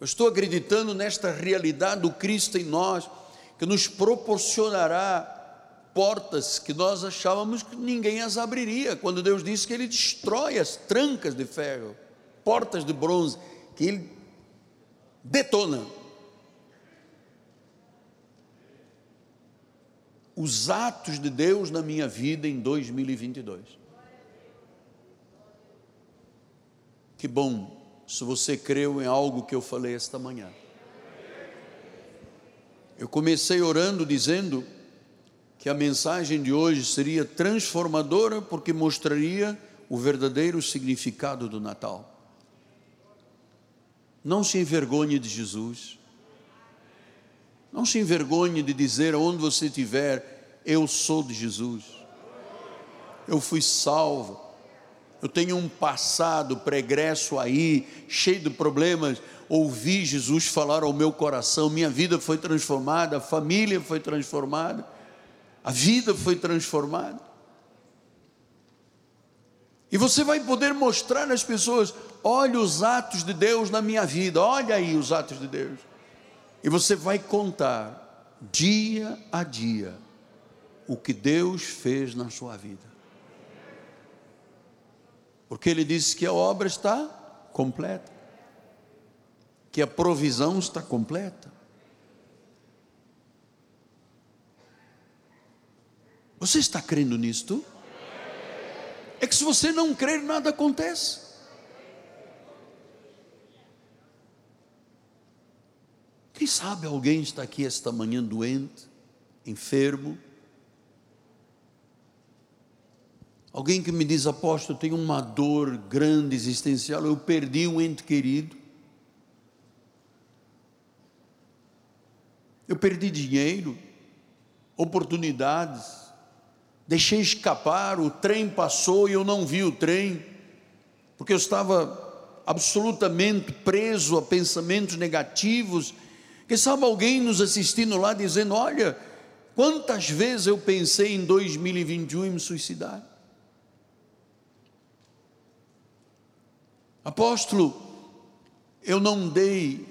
Eu estou acreditando nesta realidade do Cristo em nós, que nos proporcionará portas que nós achávamos que ninguém as abriria, quando Deus disse que Ele destrói as trancas de ferro portas de bronze que ele detona. Os atos de Deus na minha vida em 2022. Que bom se você creu em algo que eu falei esta manhã. Eu comecei orando dizendo que a mensagem de hoje seria transformadora porque mostraria o verdadeiro significado do Natal. Não se envergonhe de Jesus. Não se envergonhe de dizer aonde você estiver, eu sou de Jesus. Eu fui salvo. Eu tenho um passado pregresso aí, cheio de problemas. Ouvi Jesus falar ao meu coração, minha vida foi transformada, a família foi transformada, a vida foi transformada. E você vai poder mostrar às pessoas: olha os atos de Deus na minha vida, olha aí os atos de Deus. E você vai contar, dia a dia, o que Deus fez na sua vida. Porque Ele disse que a obra está completa, que a provisão está completa. Você está crendo nisto? É que se você não crer, nada acontece. Quem sabe alguém está aqui esta manhã doente, enfermo. Alguém que me diz, apóstolo, tenho uma dor grande existencial, eu perdi um ente querido. Eu perdi dinheiro, oportunidades deixei escapar, o trem passou e eu não vi o trem, porque eu estava absolutamente preso a pensamentos negativos. Que sabe alguém nos assistindo lá dizendo: Olha, quantas vezes eu pensei em 2021 em me suicidar? Apóstolo, eu não dei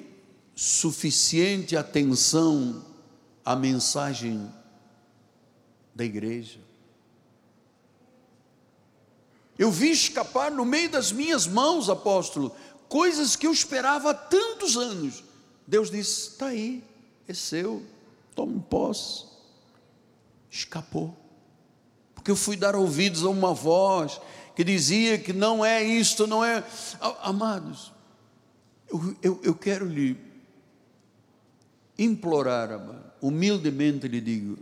suficiente atenção à mensagem da igreja. Eu vi escapar no meio das minhas mãos, apóstolo, coisas que eu esperava há tantos anos. Deus disse: está aí, é seu, tome posse. Escapou, porque eu fui dar ouvidos a uma voz que dizia que não é isto, não é. Amados, eu, eu, eu quero lhe implorar, amado, humildemente lhe digo,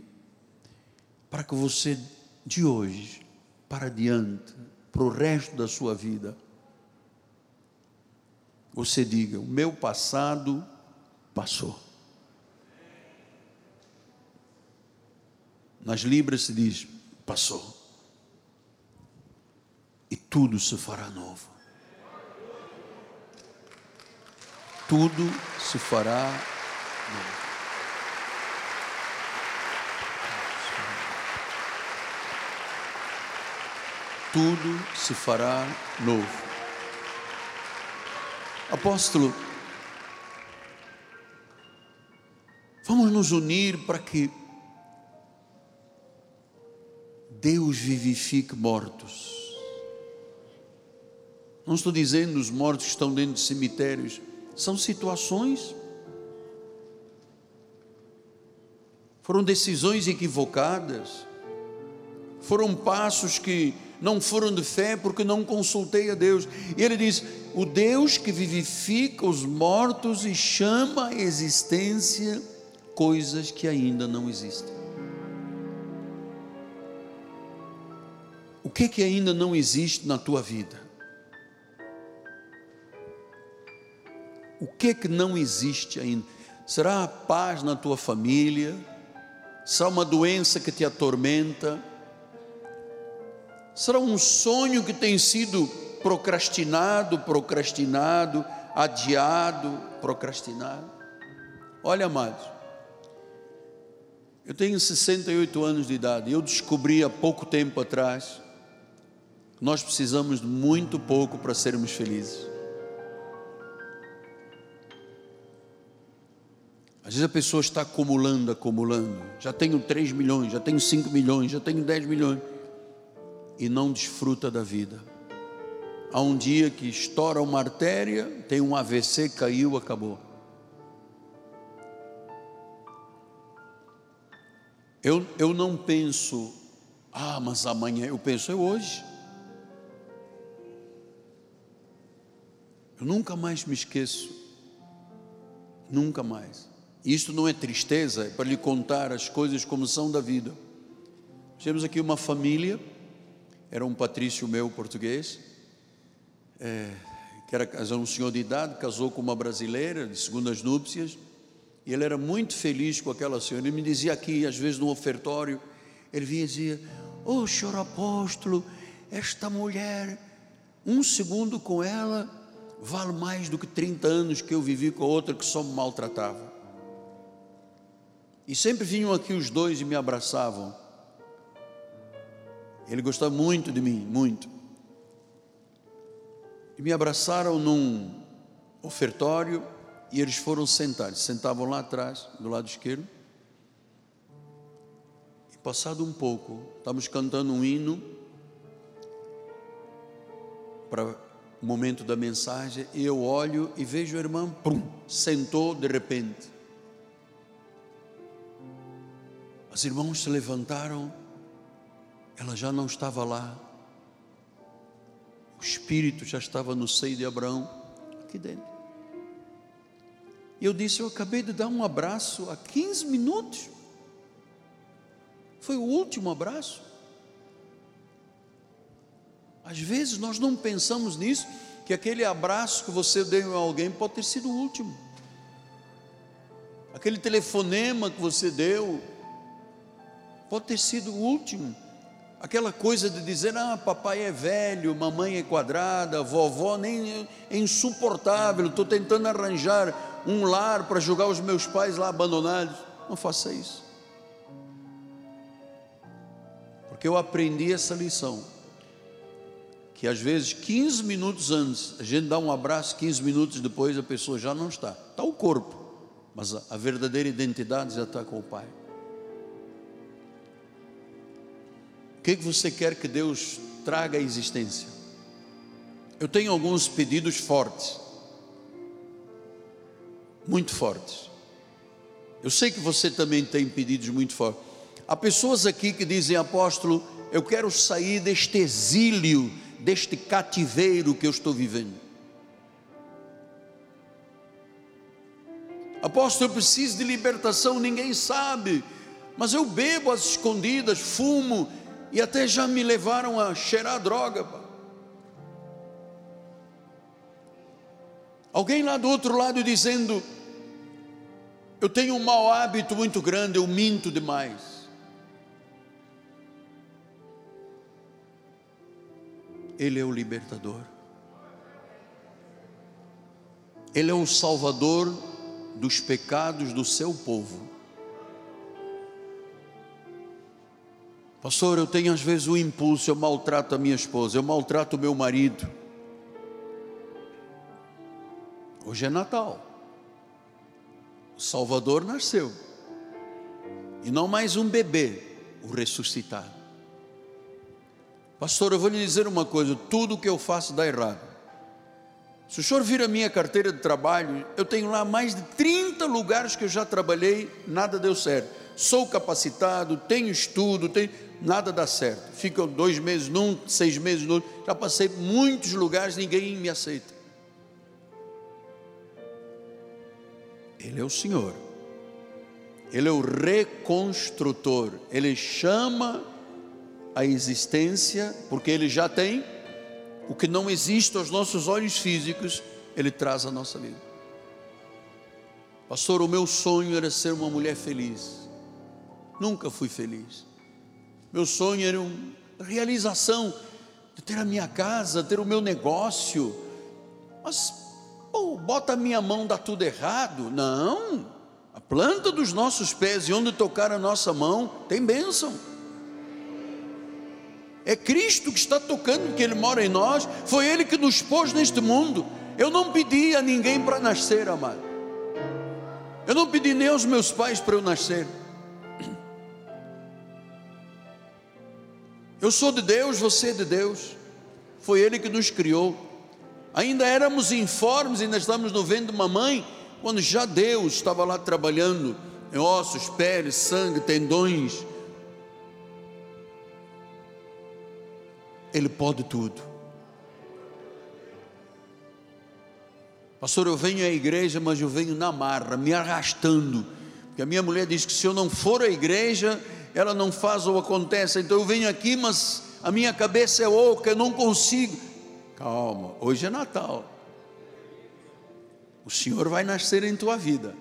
para que você de hoje para diante para o resto da sua vida. Você diga: o meu passado passou. Nas Libras se diz: passou. E tudo se fará novo. Tudo se fará novo. tudo se fará novo. Apóstolo, vamos nos unir para que Deus vivifique mortos. Não estou dizendo os mortos que estão dentro de cemitérios, são situações, foram decisões equivocadas, foram passos que não foram de fé porque não consultei a Deus. E ele diz: o Deus que vivifica os mortos e chama à existência coisas que ainda não existem. O que que ainda não existe na tua vida? O que que não existe ainda? Será a paz na tua família? Será uma doença que te atormenta? Será um sonho que tem sido procrastinado, procrastinado, adiado, procrastinado? Olha, amados, eu tenho 68 anos de idade e eu descobri há pouco tempo atrás nós precisamos de muito pouco para sermos felizes. Às vezes a pessoa está acumulando, acumulando. Já tenho 3 milhões, já tenho 5 milhões, já tenho 10 milhões. E não desfruta da vida. Há um dia que estoura uma artéria, tem um AVC, caiu, acabou. Eu, eu não penso, ah, mas amanhã, eu penso, é hoje. Eu nunca mais me esqueço. Nunca mais. Isto não é tristeza, é para lhe contar as coisas como são da vida. Temos aqui uma família, era um patrício meu português, é, que era, era um senhor de idade, casou com uma brasileira de segundas núpcias, e ele era muito feliz com aquela senhora. Ele me dizia aqui, às vezes no ofertório, ele vinha e dizia: Oh, senhor apóstolo, esta mulher, um segundo com ela, vale mais do que 30 anos que eu vivi com a outra que só me maltratava. E sempre vinham aqui os dois e me abraçavam. Ele gostava muito de mim, muito. E me abraçaram num ofertório e eles foram sentar. Sentavam lá atrás, do lado esquerdo. E passado um pouco, estamos cantando um hino para o momento da mensagem, e eu olho e vejo a irmã, pum, sentou de repente. As irmãos se levantaram, ela já não estava lá, o espírito já estava no seio de Abraão, aqui dentro. E eu disse: Eu acabei de dar um abraço há 15 minutos, foi o último abraço. Às vezes nós não pensamos nisso, que aquele abraço que você deu a alguém pode ter sido o último. Aquele telefonema que você deu pode ter sido o último. Aquela coisa de dizer, ah, papai é velho, mamãe é quadrada, vovó nem é insuportável, estou tentando arranjar um lar para jogar os meus pais lá abandonados. Não faça isso. Porque eu aprendi essa lição que às vezes 15 minutos antes, a gente dá um abraço, 15 minutos depois a pessoa já não está. Está o corpo, mas a, verdadeira identidade já está com o Pai. Que, que você quer que Deus traga à existência? Eu tenho alguns pedidos fortes, muito fortes. Eu sei que você também tem pedidos muito fortes. Há pessoas aqui que dizem, apóstolo, eu quero sair deste exílio deste cativeiro que eu estou vivendo. Apóstolo, eu preciso de libertação, ninguém sabe, mas eu bebo às escondidas, fumo e até já me levaram a cheirar droga. Alguém lá do outro lado dizendo: Eu tenho um mau hábito muito grande, eu minto demais. Ele é o libertador. Ele é o salvador dos pecados do seu povo. Pastor, eu tenho às vezes o impulso, eu maltrato a minha esposa, eu maltrato o meu marido. Hoje é Natal. O Salvador nasceu. E não mais um bebê, o ressuscitado. Pastor, eu vou lhe dizer uma coisa: tudo que eu faço dá errado. Se o senhor vir a minha carteira de trabalho, eu tenho lá mais de 30 lugares que eu já trabalhei, nada deu certo. Sou capacitado, tenho estudo, tenho, nada dá certo. Fico dois meses num, seis meses no outro. Já passei muitos lugares, ninguém me aceita. Ele é o Senhor. Ele é o reconstrutor. Ele chama a existência, porque ele já tem o que não existe aos nossos olhos físicos, ele traz à nossa vida. Pastor, o meu sonho era ser uma mulher feliz. Nunca fui feliz. Meu sonho era uma realização de ter a minha casa, ter o meu negócio. Mas, pô, bota a minha mão, dá tudo errado. Não. A planta dos nossos pés e onde tocar a nossa mão tem bênção. É Cristo que está tocando, que Ele mora em nós. Foi Ele que nos pôs neste mundo. Eu não pedi a ninguém para nascer, amado. Eu não pedi nem aos meus pais para eu nascer. Eu sou de Deus, você é de Deus. Foi Ele que nos criou. Ainda éramos informes, ainda estávamos no ventre de quando já Deus estava lá trabalhando em ossos, peles, sangue, tendões Ele pode tudo. Pastor, eu venho à igreja, mas eu venho na marra, me arrastando. Porque a minha mulher diz que se eu não for à igreja, ela não faz ou acontece. Então eu venho aqui, mas a minha cabeça é oca, eu não consigo. Calma, hoje é Natal. O Senhor vai nascer em tua vida.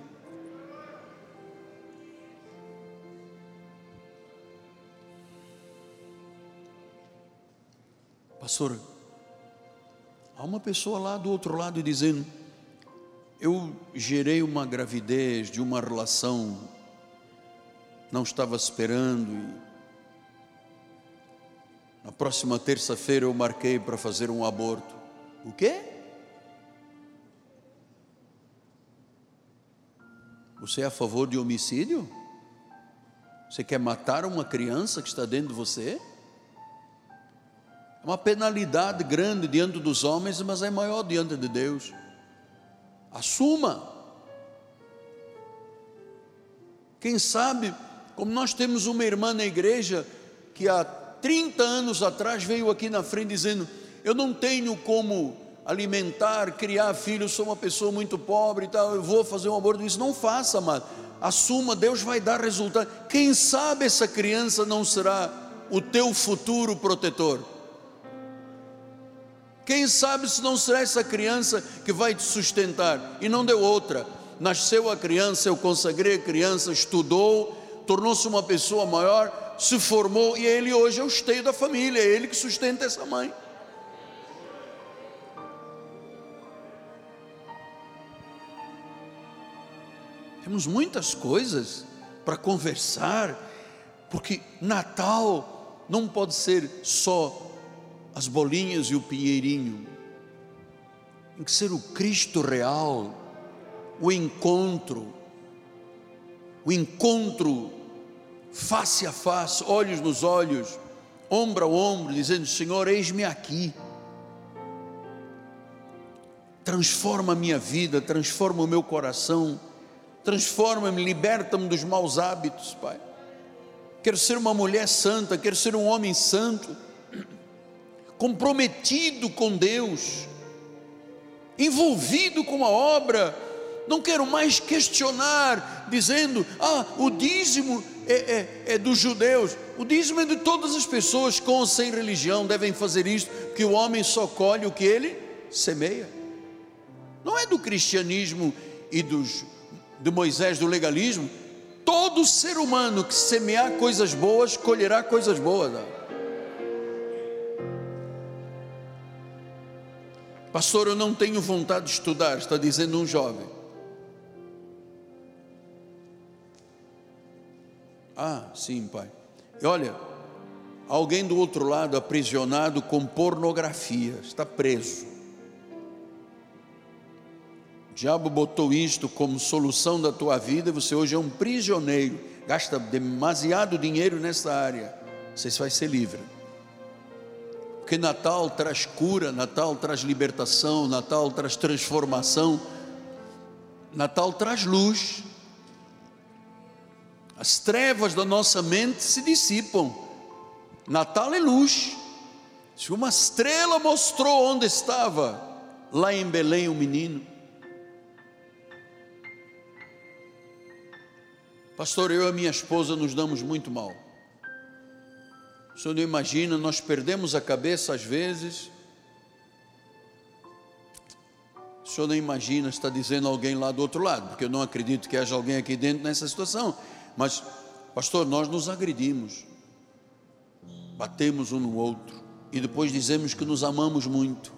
Pastor, há uma pessoa lá do outro lado dizendo: Eu gerei uma gravidez de uma relação, não estava esperando, e na próxima terça-feira eu marquei para fazer um aborto. O quê? Você é a favor de homicídio? Você quer matar uma criança que está dentro de você? É uma penalidade grande diante dos homens, mas é maior diante de Deus. Assuma. Quem sabe, como nós temos uma irmã na igreja que há 30 anos atrás veio aqui na frente dizendo: Eu não tenho como alimentar, criar filhos, sou uma pessoa muito pobre e tal, eu vou fazer um aborto. Isso não faça, amado. Assuma, Deus vai dar resultado. Quem sabe essa criança não será o teu futuro protetor. Quem sabe se não será essa criança que vai te sustentar? E não deu outra. Nasceu a criança, eu consagrei a criança, estudou, tornou-se uma pessoa maior, se formou e ele hoje é o esteio da família, é ele que sustenta essa mãe. Temos muitas coisas para conversar, porque Natal não pode ser só as bolinhas e o pinheirinho. Tem que ser o Cristo real, o encontro, o encontro face a face, olhos nos olhos, ombro a ombro, dizendo: Senhor, eis-me aqui. Transforma a minha vida, transforma o meu coração, transforma-me, liberta-me dos maus hábitos, Pai. Quero ser uma mulher santa, quero ser um homem santo comprometido com Deus, envolvido com a obra, não quero mais questionar, dizendo: ah, o dízimo é, é, é, dos judeus, o dízimo é de todas as pessoas com ou sem religião, devem fazer isto, que o homem só colhe o que ele semeia. Não é do cristianismo e dos, de Moisés, do legalismo. Todo ser humano que semear coisas boas, colherá coisas boas. Pastor, eu não tenho vontade de estudar, está dizendo um jovem. Ah, sim, pai. E olha, alguém do outro lado aprisionado com pornografia, está preso. O diabo botou isto como solução da tua vida, você hoje é um prisioneiro, gasta demasiado dinheiro nessa área. Você vai ser livre. Porque Natal traz cura, Natal traz libertação, Natal traz transformação, Natal traz luz. As trevas da nossa mente se dissipam. Natal é luz. Se uma estrela mostrou onde estava, lá em Belém, o menino. Pastor, eu e minha esposa nos damos muito mal. O senhor não imagina, nós perdemos a cabeça às vezes. O senhor não imagina, está dizendo alguém lá do outro lado, porque eu não acredito que haja alguém aqui dentro nessa situação. Mas, pastor, nós nos agredimos, batemos um no outro e depois dizemos que nos amamos muito.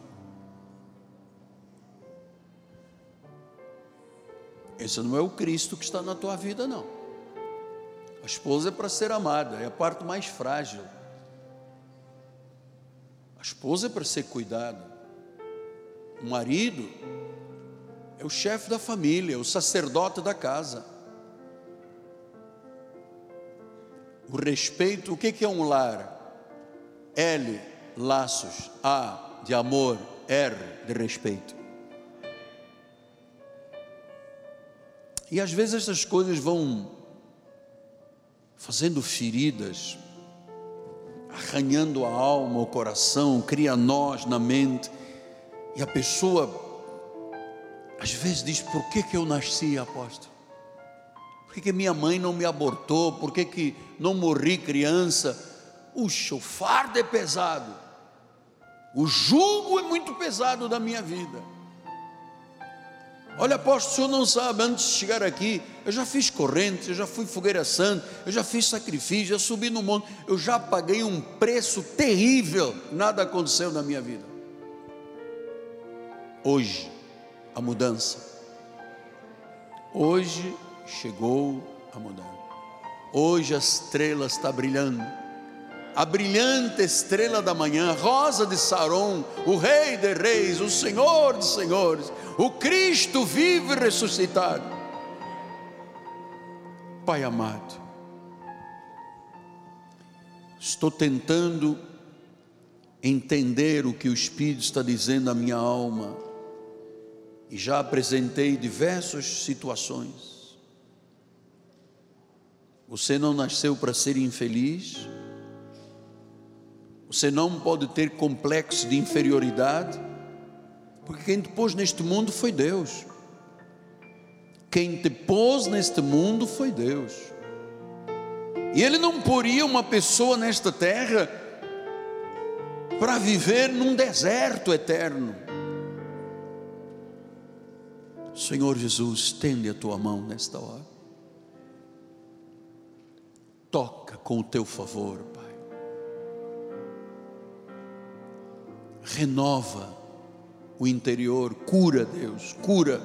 Esse não é o Cristo que está na tua vida, não. A esposa é para ser amada, é a parte mais frágil. A esposa é para ser cuidada. O marido é o chefe da família, é o sacerdote da casa. O respeito, o que é um lar? L, laços. A, de amor. R, de respeito. E às vezes essas coisas vão fazendo feridas, arranhando a alma, o coração, cria nós na mente, e a pessoa às vezes diz: por que, que eu nasci apóstolo? Que, que minha mãe não me abortou? Por que, que não morri criança? O fardo é pesado, o jugo é muito pesado da minha vida. Olha, apóstolo, o senhor não sabe, antes de chegar aqui, eu já fiz correntes, eu já fui fogueira santa, eu já fiz sacrifício, já subi no monte, eu já paguei um preço terrível, nada aconteceu na minha vida. Hoje, a mudança. Hoje chegou a mudança. Hoje a estrela está brilhando. A brilhante estrela da manhã, rosa de Saron, o Rei de Reis, o Senhor de Senhores, o Cristo vivo e ressuscitado. Pai amado, estou tentando entender o que o Espírito está dizendo à minha alma, e já apresentei diversas situações. Você não nasceu para ser infeliz, você não pode ter complexo de inferioridade, porque quem te pôs neste mundo foi Deus. Quem te pôs neste mundo foi Deus. E Ele não poria uma pessoa nesta terra para viver num deserto eterno. Senhor Jesus, estende a tua mão nesta hora. Toca com o teu favor, Pai. Renova o interior, cura, Deus, cura.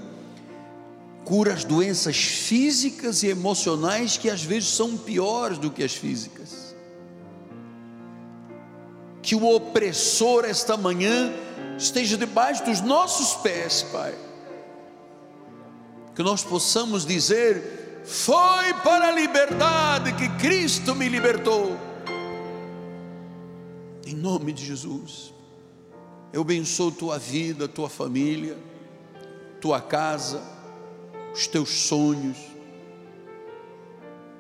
Cura as doenças físicas e emocionais que às vezes são piores do que as físicas. Que o opressor esta manhã esteja debaixo dos nossos pés, Pai que nós possamos dizer: Foi para a liberdade que Cristo me libertou. Em nome de Jesus, eu abençoo tua vida, tua família, tua casa, os teus sonhos,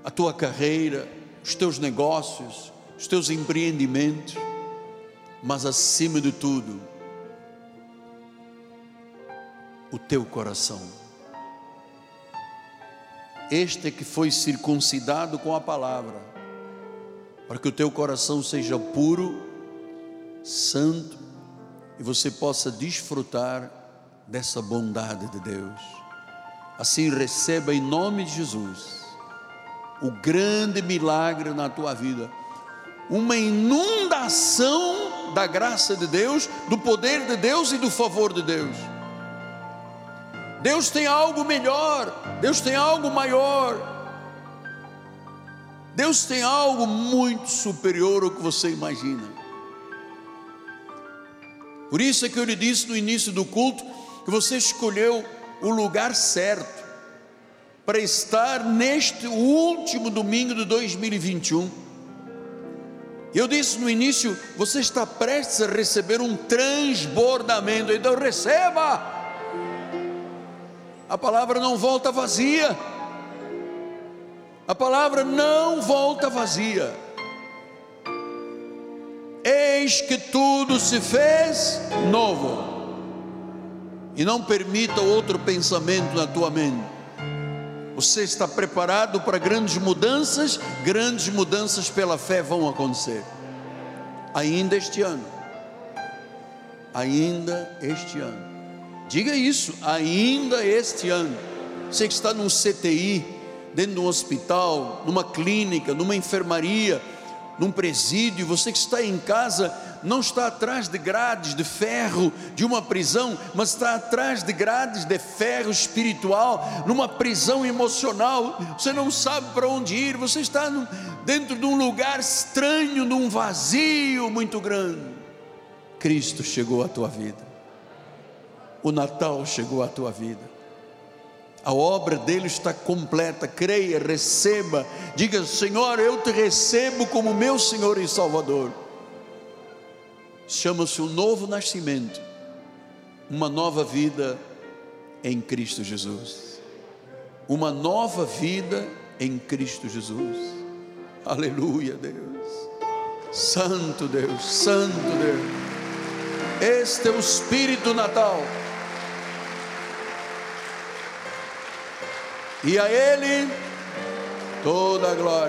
a tua carreira, os teus negócios, os teus empreendimentos, mas acima de tudo, o teu coração este é que foi circuncidado com a palavra, para que o teu coração seja puro, santo, e você possa desfrutar dessa bondade de Deus. Assim receba em nome de Jesus o grande milagre na tua vida, uma inundação da graça de Deus, do poder de Deus e do favor de Deus. Deus tem algo melhor, Deus tem algo maior. Deus tem algo muito superior ao que você imagina. Por isso é que eu lhe disse no início do culto que você escolheu o lugar certo para estar neste último domingo de 2021. Eu disse no início, você está prestes a receber um transbordamento, então receba. A palavra não volta vazia. A palavra não volta vazia. Eis que tudo se fez novo. E não permita outro pensamento na tua mente. Você está preparado para grandes mudanças? Grandes mudanças pela fé vão acontecer. Ainda este ano. Ainda este ano. Diga isso, ainda este ano. Você que está num CTI, dentro de um hospital, numa clínica, numa enfermaria, num presídio, você que está em casa, não está atrás de grades de ferro de uma prisão, mas está atrás de grades de ferro espiritual, numa prisão emocional. Você não sabe para onde ir, você está dentro de um lugar estranho, num vazio muito grande. Cristo chegou à tua vida, o Natal chegou à tua vida. A obra dele está completa. Creia, receba. Diga: Senhor, eu te recebo como meu Senhor e Salvador. Chama-se um novo nascimento, uma nova vida em Cristo Jesus. Uma nova vida em Cristo Jesus. Aleluia, Deus. Santo Deus, Santo Deus. Este é o Espírito Natal. E a Ele toda a glória.